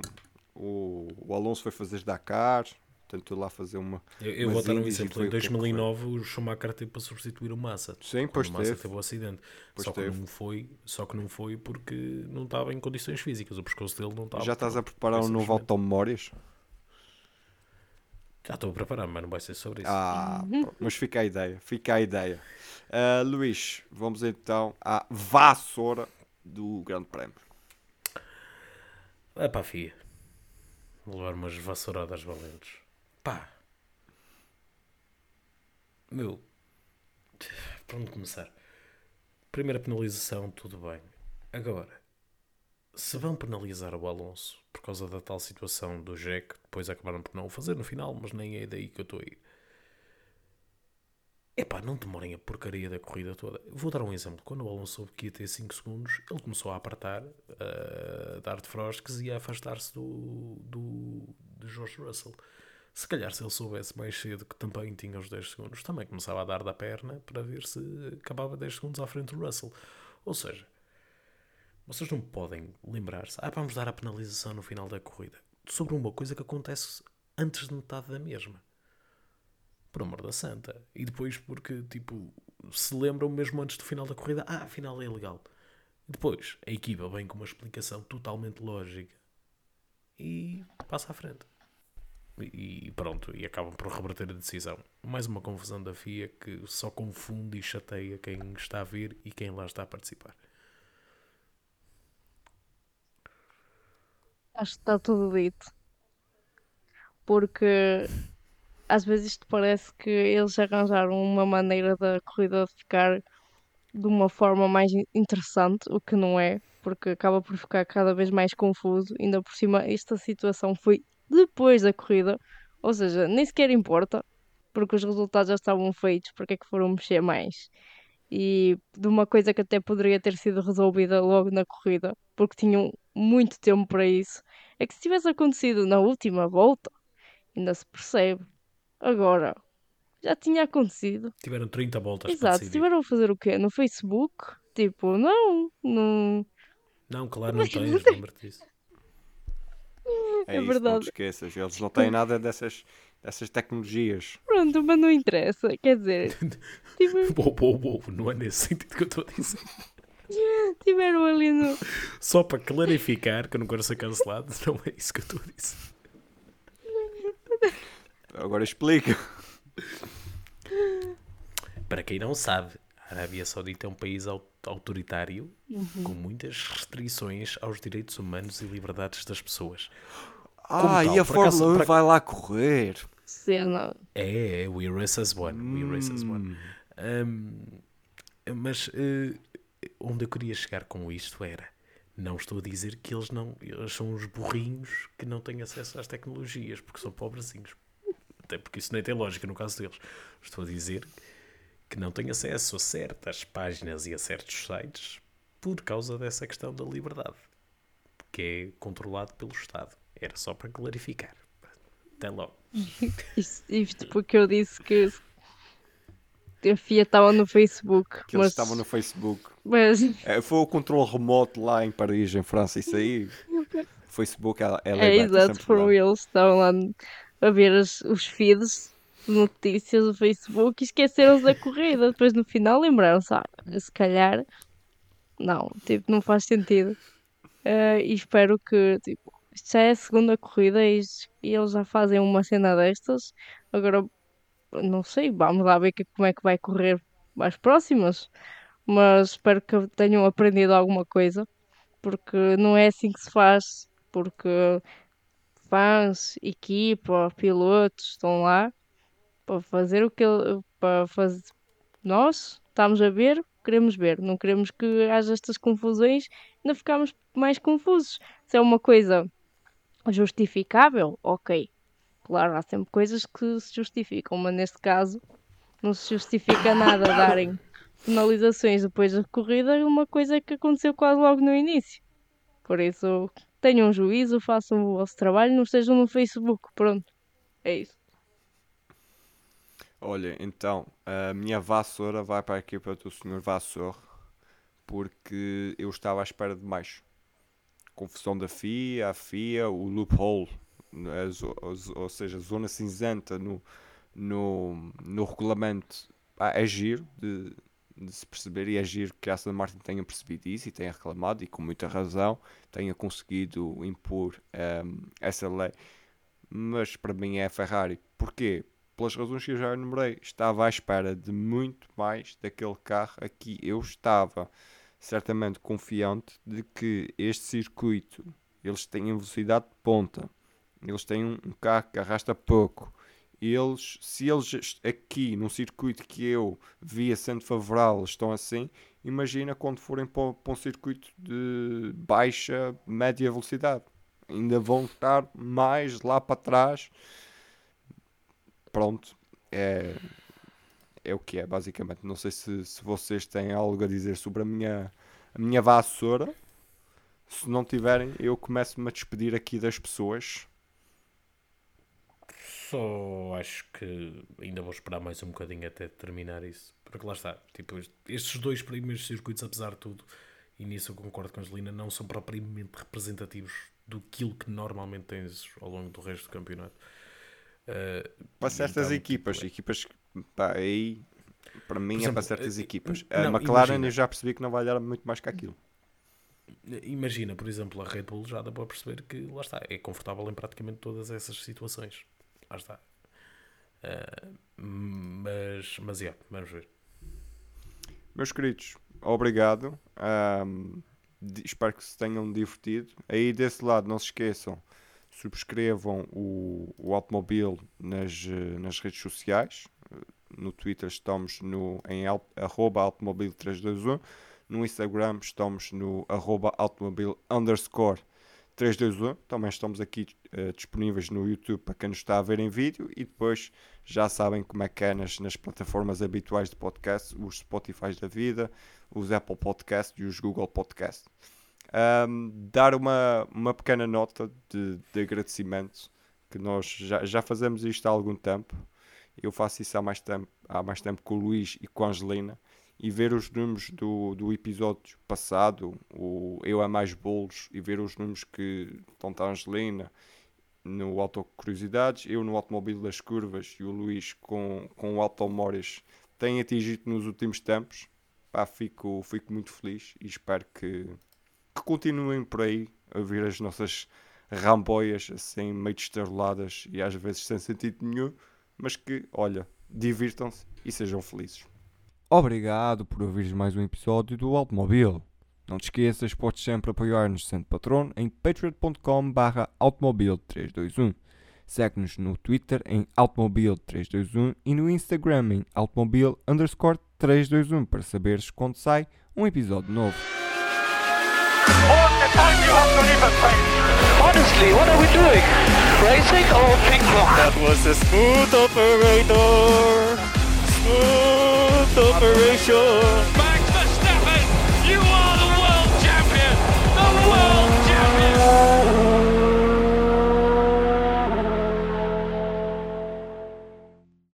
o, o Alonso foi fazer Dakar, tentou lá fazer uma. Eu, eu vou dar um exemplo. Em o que é que foi. 2009, o Schumacher teve para substituir o Massa. Sim, pois o Massa teve. teve o acidente. Pois só, que teve. não foi, só que não foi porque não estava em condições físicas. O pescoço dele não estava. Já estás a preparar um novo automemórias? Já estou a preparar, mas não vai ser sobre isso. Ah, mas fica a ideia, fica a ideia. Ah, Luís, vamos então à vassoura do Grande Prémio. É pá, fia. Vou levar umas vassouradas valentes. Pá. Meu. Para onde começar? Primeira penalização, tudo bem. Agora, se vão penalizar o Alonso por causa da tal situação do Jack, depois acabaram por não o fazer no final, mas nem é daí que eu estou a ir. Epá, não demorem a porcaria da corrida toda. Vou dar um exemplo. Quando o Alonso soube que ia ter 5 segundos, ele começou a apertar, a dar de frosques e a afastar-se do, do, de George Russell. Se calhar, se ele soubesse mais cedo que também tinha os 10 segundos, também começava a dar da perna para ver se acabava 10 segundos à frente do Russell. Ou seja, vocês não podem lembrar-se, ah, vamos dar a penalização no final da corrida, sobre uma coisa que acontece antes de metade da mesma. Por amor da santa. E depois porque, tipo, se lembram mesmo antes do final da corrida, ah, afinal é ilegal. Depois, a equipa vem com uma explicação totalmente lógica e passa à frente. E pronto, e acabam por reverter a decisão. Mais uma confusão da FIA que só confunde e chateia quem está a ver e quem lá está a participar. Acho que está tudo dito. Porque às vezes isto parece que eles arranjaram uma maneira da corrida ficar de uma forma mais in- interessante, o que não é, porque acaba por ficar cada vez mais confuso. Ainda por cima, esta situação foi depois da corrida, ou seja, nem sequer importa, porque os resultados já estavam feitos, porque é que foram mexer mais? E de uma coisa que até poderia ter sido resolvida logo na corrida, porque tinham muito tempo para isso, é que se tivesse acontecido na última volta, ainda se percebe. Agora, já tinha acontecido. Tiveram 30 voltas para Exato, decidir. estiveram a fazer o quê? No Facebook? Tipo, não, não. Não, claro, não tens, lembra-te disso. É, É isso, não verdade. te esqueças. Eles não têm nada dessas, dessas tecnologias. Pronto, mas não interessa. Quer dizer, (laughs) tive- Boa, boa, boa, não é nesse sentido que eu estou a dizer. (laughs) tiveram ali no. Só para clarificar, que eu não quero ser cancelado, não é isso que eu estou a dizer. Agora explica. Para quem não sabe, a Arábia Saudita é um país au- autoritário com muitas restrições aos direitos humanos e liberdades das pessoas. Ah, tal, e a acaso- Fórmula 1 por ac- vai lá correr. Cena. É, é, we race as one. We race as one. Um, mas eh, onde eu queria chegar com isto era. Não estou a dizer que eles não. Eles são os burrinhos que não têm acesso às tecnologias, porque são pobrezinhos. Até porque isso nem tem lógica no caso deles. Estou a dizer que não têm acesso a certas páginas e a certos sites por causa dessa questão da liberdade, que é controlado pelo Estado. Era só para clarificar. Até logo. (laughs) Isto, isto porque eu disse que a FIA estava no Facebook. Que eles mas, estavam no Facebook. mas É, foi o controle remoto lá em Paris, em França. Isso aí. (laughs) Facebook, ela, é beta, exato, foram eles que estavam lá a ver as- os feeds notícias do Facebook e esqueceram-se da corrida. Depois no final lembraram-se, ah, se calhar não, tipo, não faz sentido. Eh, e espero que, tipo, isto já é a segunda corrida e, e eles já fazem uma cena destas. Agora, não sei, vamos lá ver que- como é que vai correr as próximas. Mas espero que tenham aprendido alguma coisa, porque não é assim que se faz. Porque fãs, equipa, pilotos estão lá para fazer o que ele, para fazer. Nós estamos a ver, queremos ver, não queremos que haja estas confusões, ainda ficamos mais confusos. Se é uma coisa justificável, ok. Claro, há sempre coisas que se justificam, mas neste caso não se justifica nada darem penalizações depois da corrida, uma coisa que aconteceu quase logo no início. Por isso, tenham juízo, façam o vosso trabalho, não estejam no Facebook. Pronto, é isso. Olha, então, a minha vassoura vai para a equipa do Sr. Vassour porque eu estava à espera de mais. Confusão da FIA, a FIA, o loophole, a a ou seja, a zona cinzenta no, no, no regulamento pá, é giro de, de se perceber e é giro que a Aston Martin tenha percebido isso e tenha reclamado e com muita razão tenha conseguido impor ehm, essa lei. Mas para mim é a Ferrari. Porquê? Pelas razões que eu já enumerei, estava à espera de muito mais daquele carro aqui. Eu estava certamente confiante de que este circuito eles têm velocidade de ponta, eles têm um carro que arrasta pouco. Eles, se eles aqui num circuito que eu via sendo favorável estão assim, imagina quando forem para, para um circuito de baixa, média velocidade. Ainda vão estar mais lá para trás pronto, é, é o que é, basicamente. Não sei se, se vocês têm algo a dizer sobre a minha, a minha vassoura. Se não tiverem, eu começo-me a despedir aqui das pessoas. Só acho que ainda vou esperar mais um bocadinho até terminar isso. Porque lá está, tipo, est- estes dois primeiros circuitos, apesar de tudo, e nisso eu concordo com a Angelina, não são propriamente representativos do que normalmente tens ao longo do resto do campeonato. Uh, Para certas então, equipas, tipo, equipas pá, aí, para mim é exemplo, para certas eh, equipas. não, A McLaren imagina. eu já percebi que não vai dar muito mais que aquilo. Imagina, por exemplo, a Red Bull já dá para perceber que lá está, é confortável em praticamente todas essas situações. Lá está. Ah, mas, mas é, vamos ver. Meus queridos, obrigado. Di- espero que se tenham divertido. Aí desse lado, não se esqueçam, subscrevam o, o Automobile nas, eh, nas redes sociais. Eh, No Twitter estamos no, em arroba automobile321. No Instagram estamos no arroba automobile underscore 321. Também estamos aqui eh, disponíveis no YouTube para quem nos está a ver em vídeo e depois já sabem como é que é nas, nas plataformas habituais de podcast, os Spotify da vida, os Apple Podcast e os Google Podcast. Ahm, dar uma, uma pequena nota de, de agradecimento, que nós já, já fazemos isto há algum tempo. Eu faço isso há mais tempo, há mais tempo com o Luís e com a Angelina. E ver os números do, do episódio passado, o Eu é Mais Bolos, e ver os números que estão a Angelina no Auto Curiosidades, eu no Automóvel das Curvas e o Luís com, com o Automórias têm atingido nos últimos tempos. Pá, fico, fico muito feliz e espero que continuem por aí a ver as nossas ramboias assim meio estreladas e às vezes sem sentido nenhum, mas que, olha, divirtam-se e sejam felizes. Obrigado por ouvires mais um episódio do Automóvel. Não te esqueças, podes sempre apoiar-nos sendo patrono em patreon.com barra automobil321. Segue-nos no Twitter em automobil321 e no Instagram em automobil underscore 321 para saberes quando sai um episódio novo. Time you have to leave a place? Honestly, what are we doing? Racing or ping pong? That was a smooth operator. Smooth operation.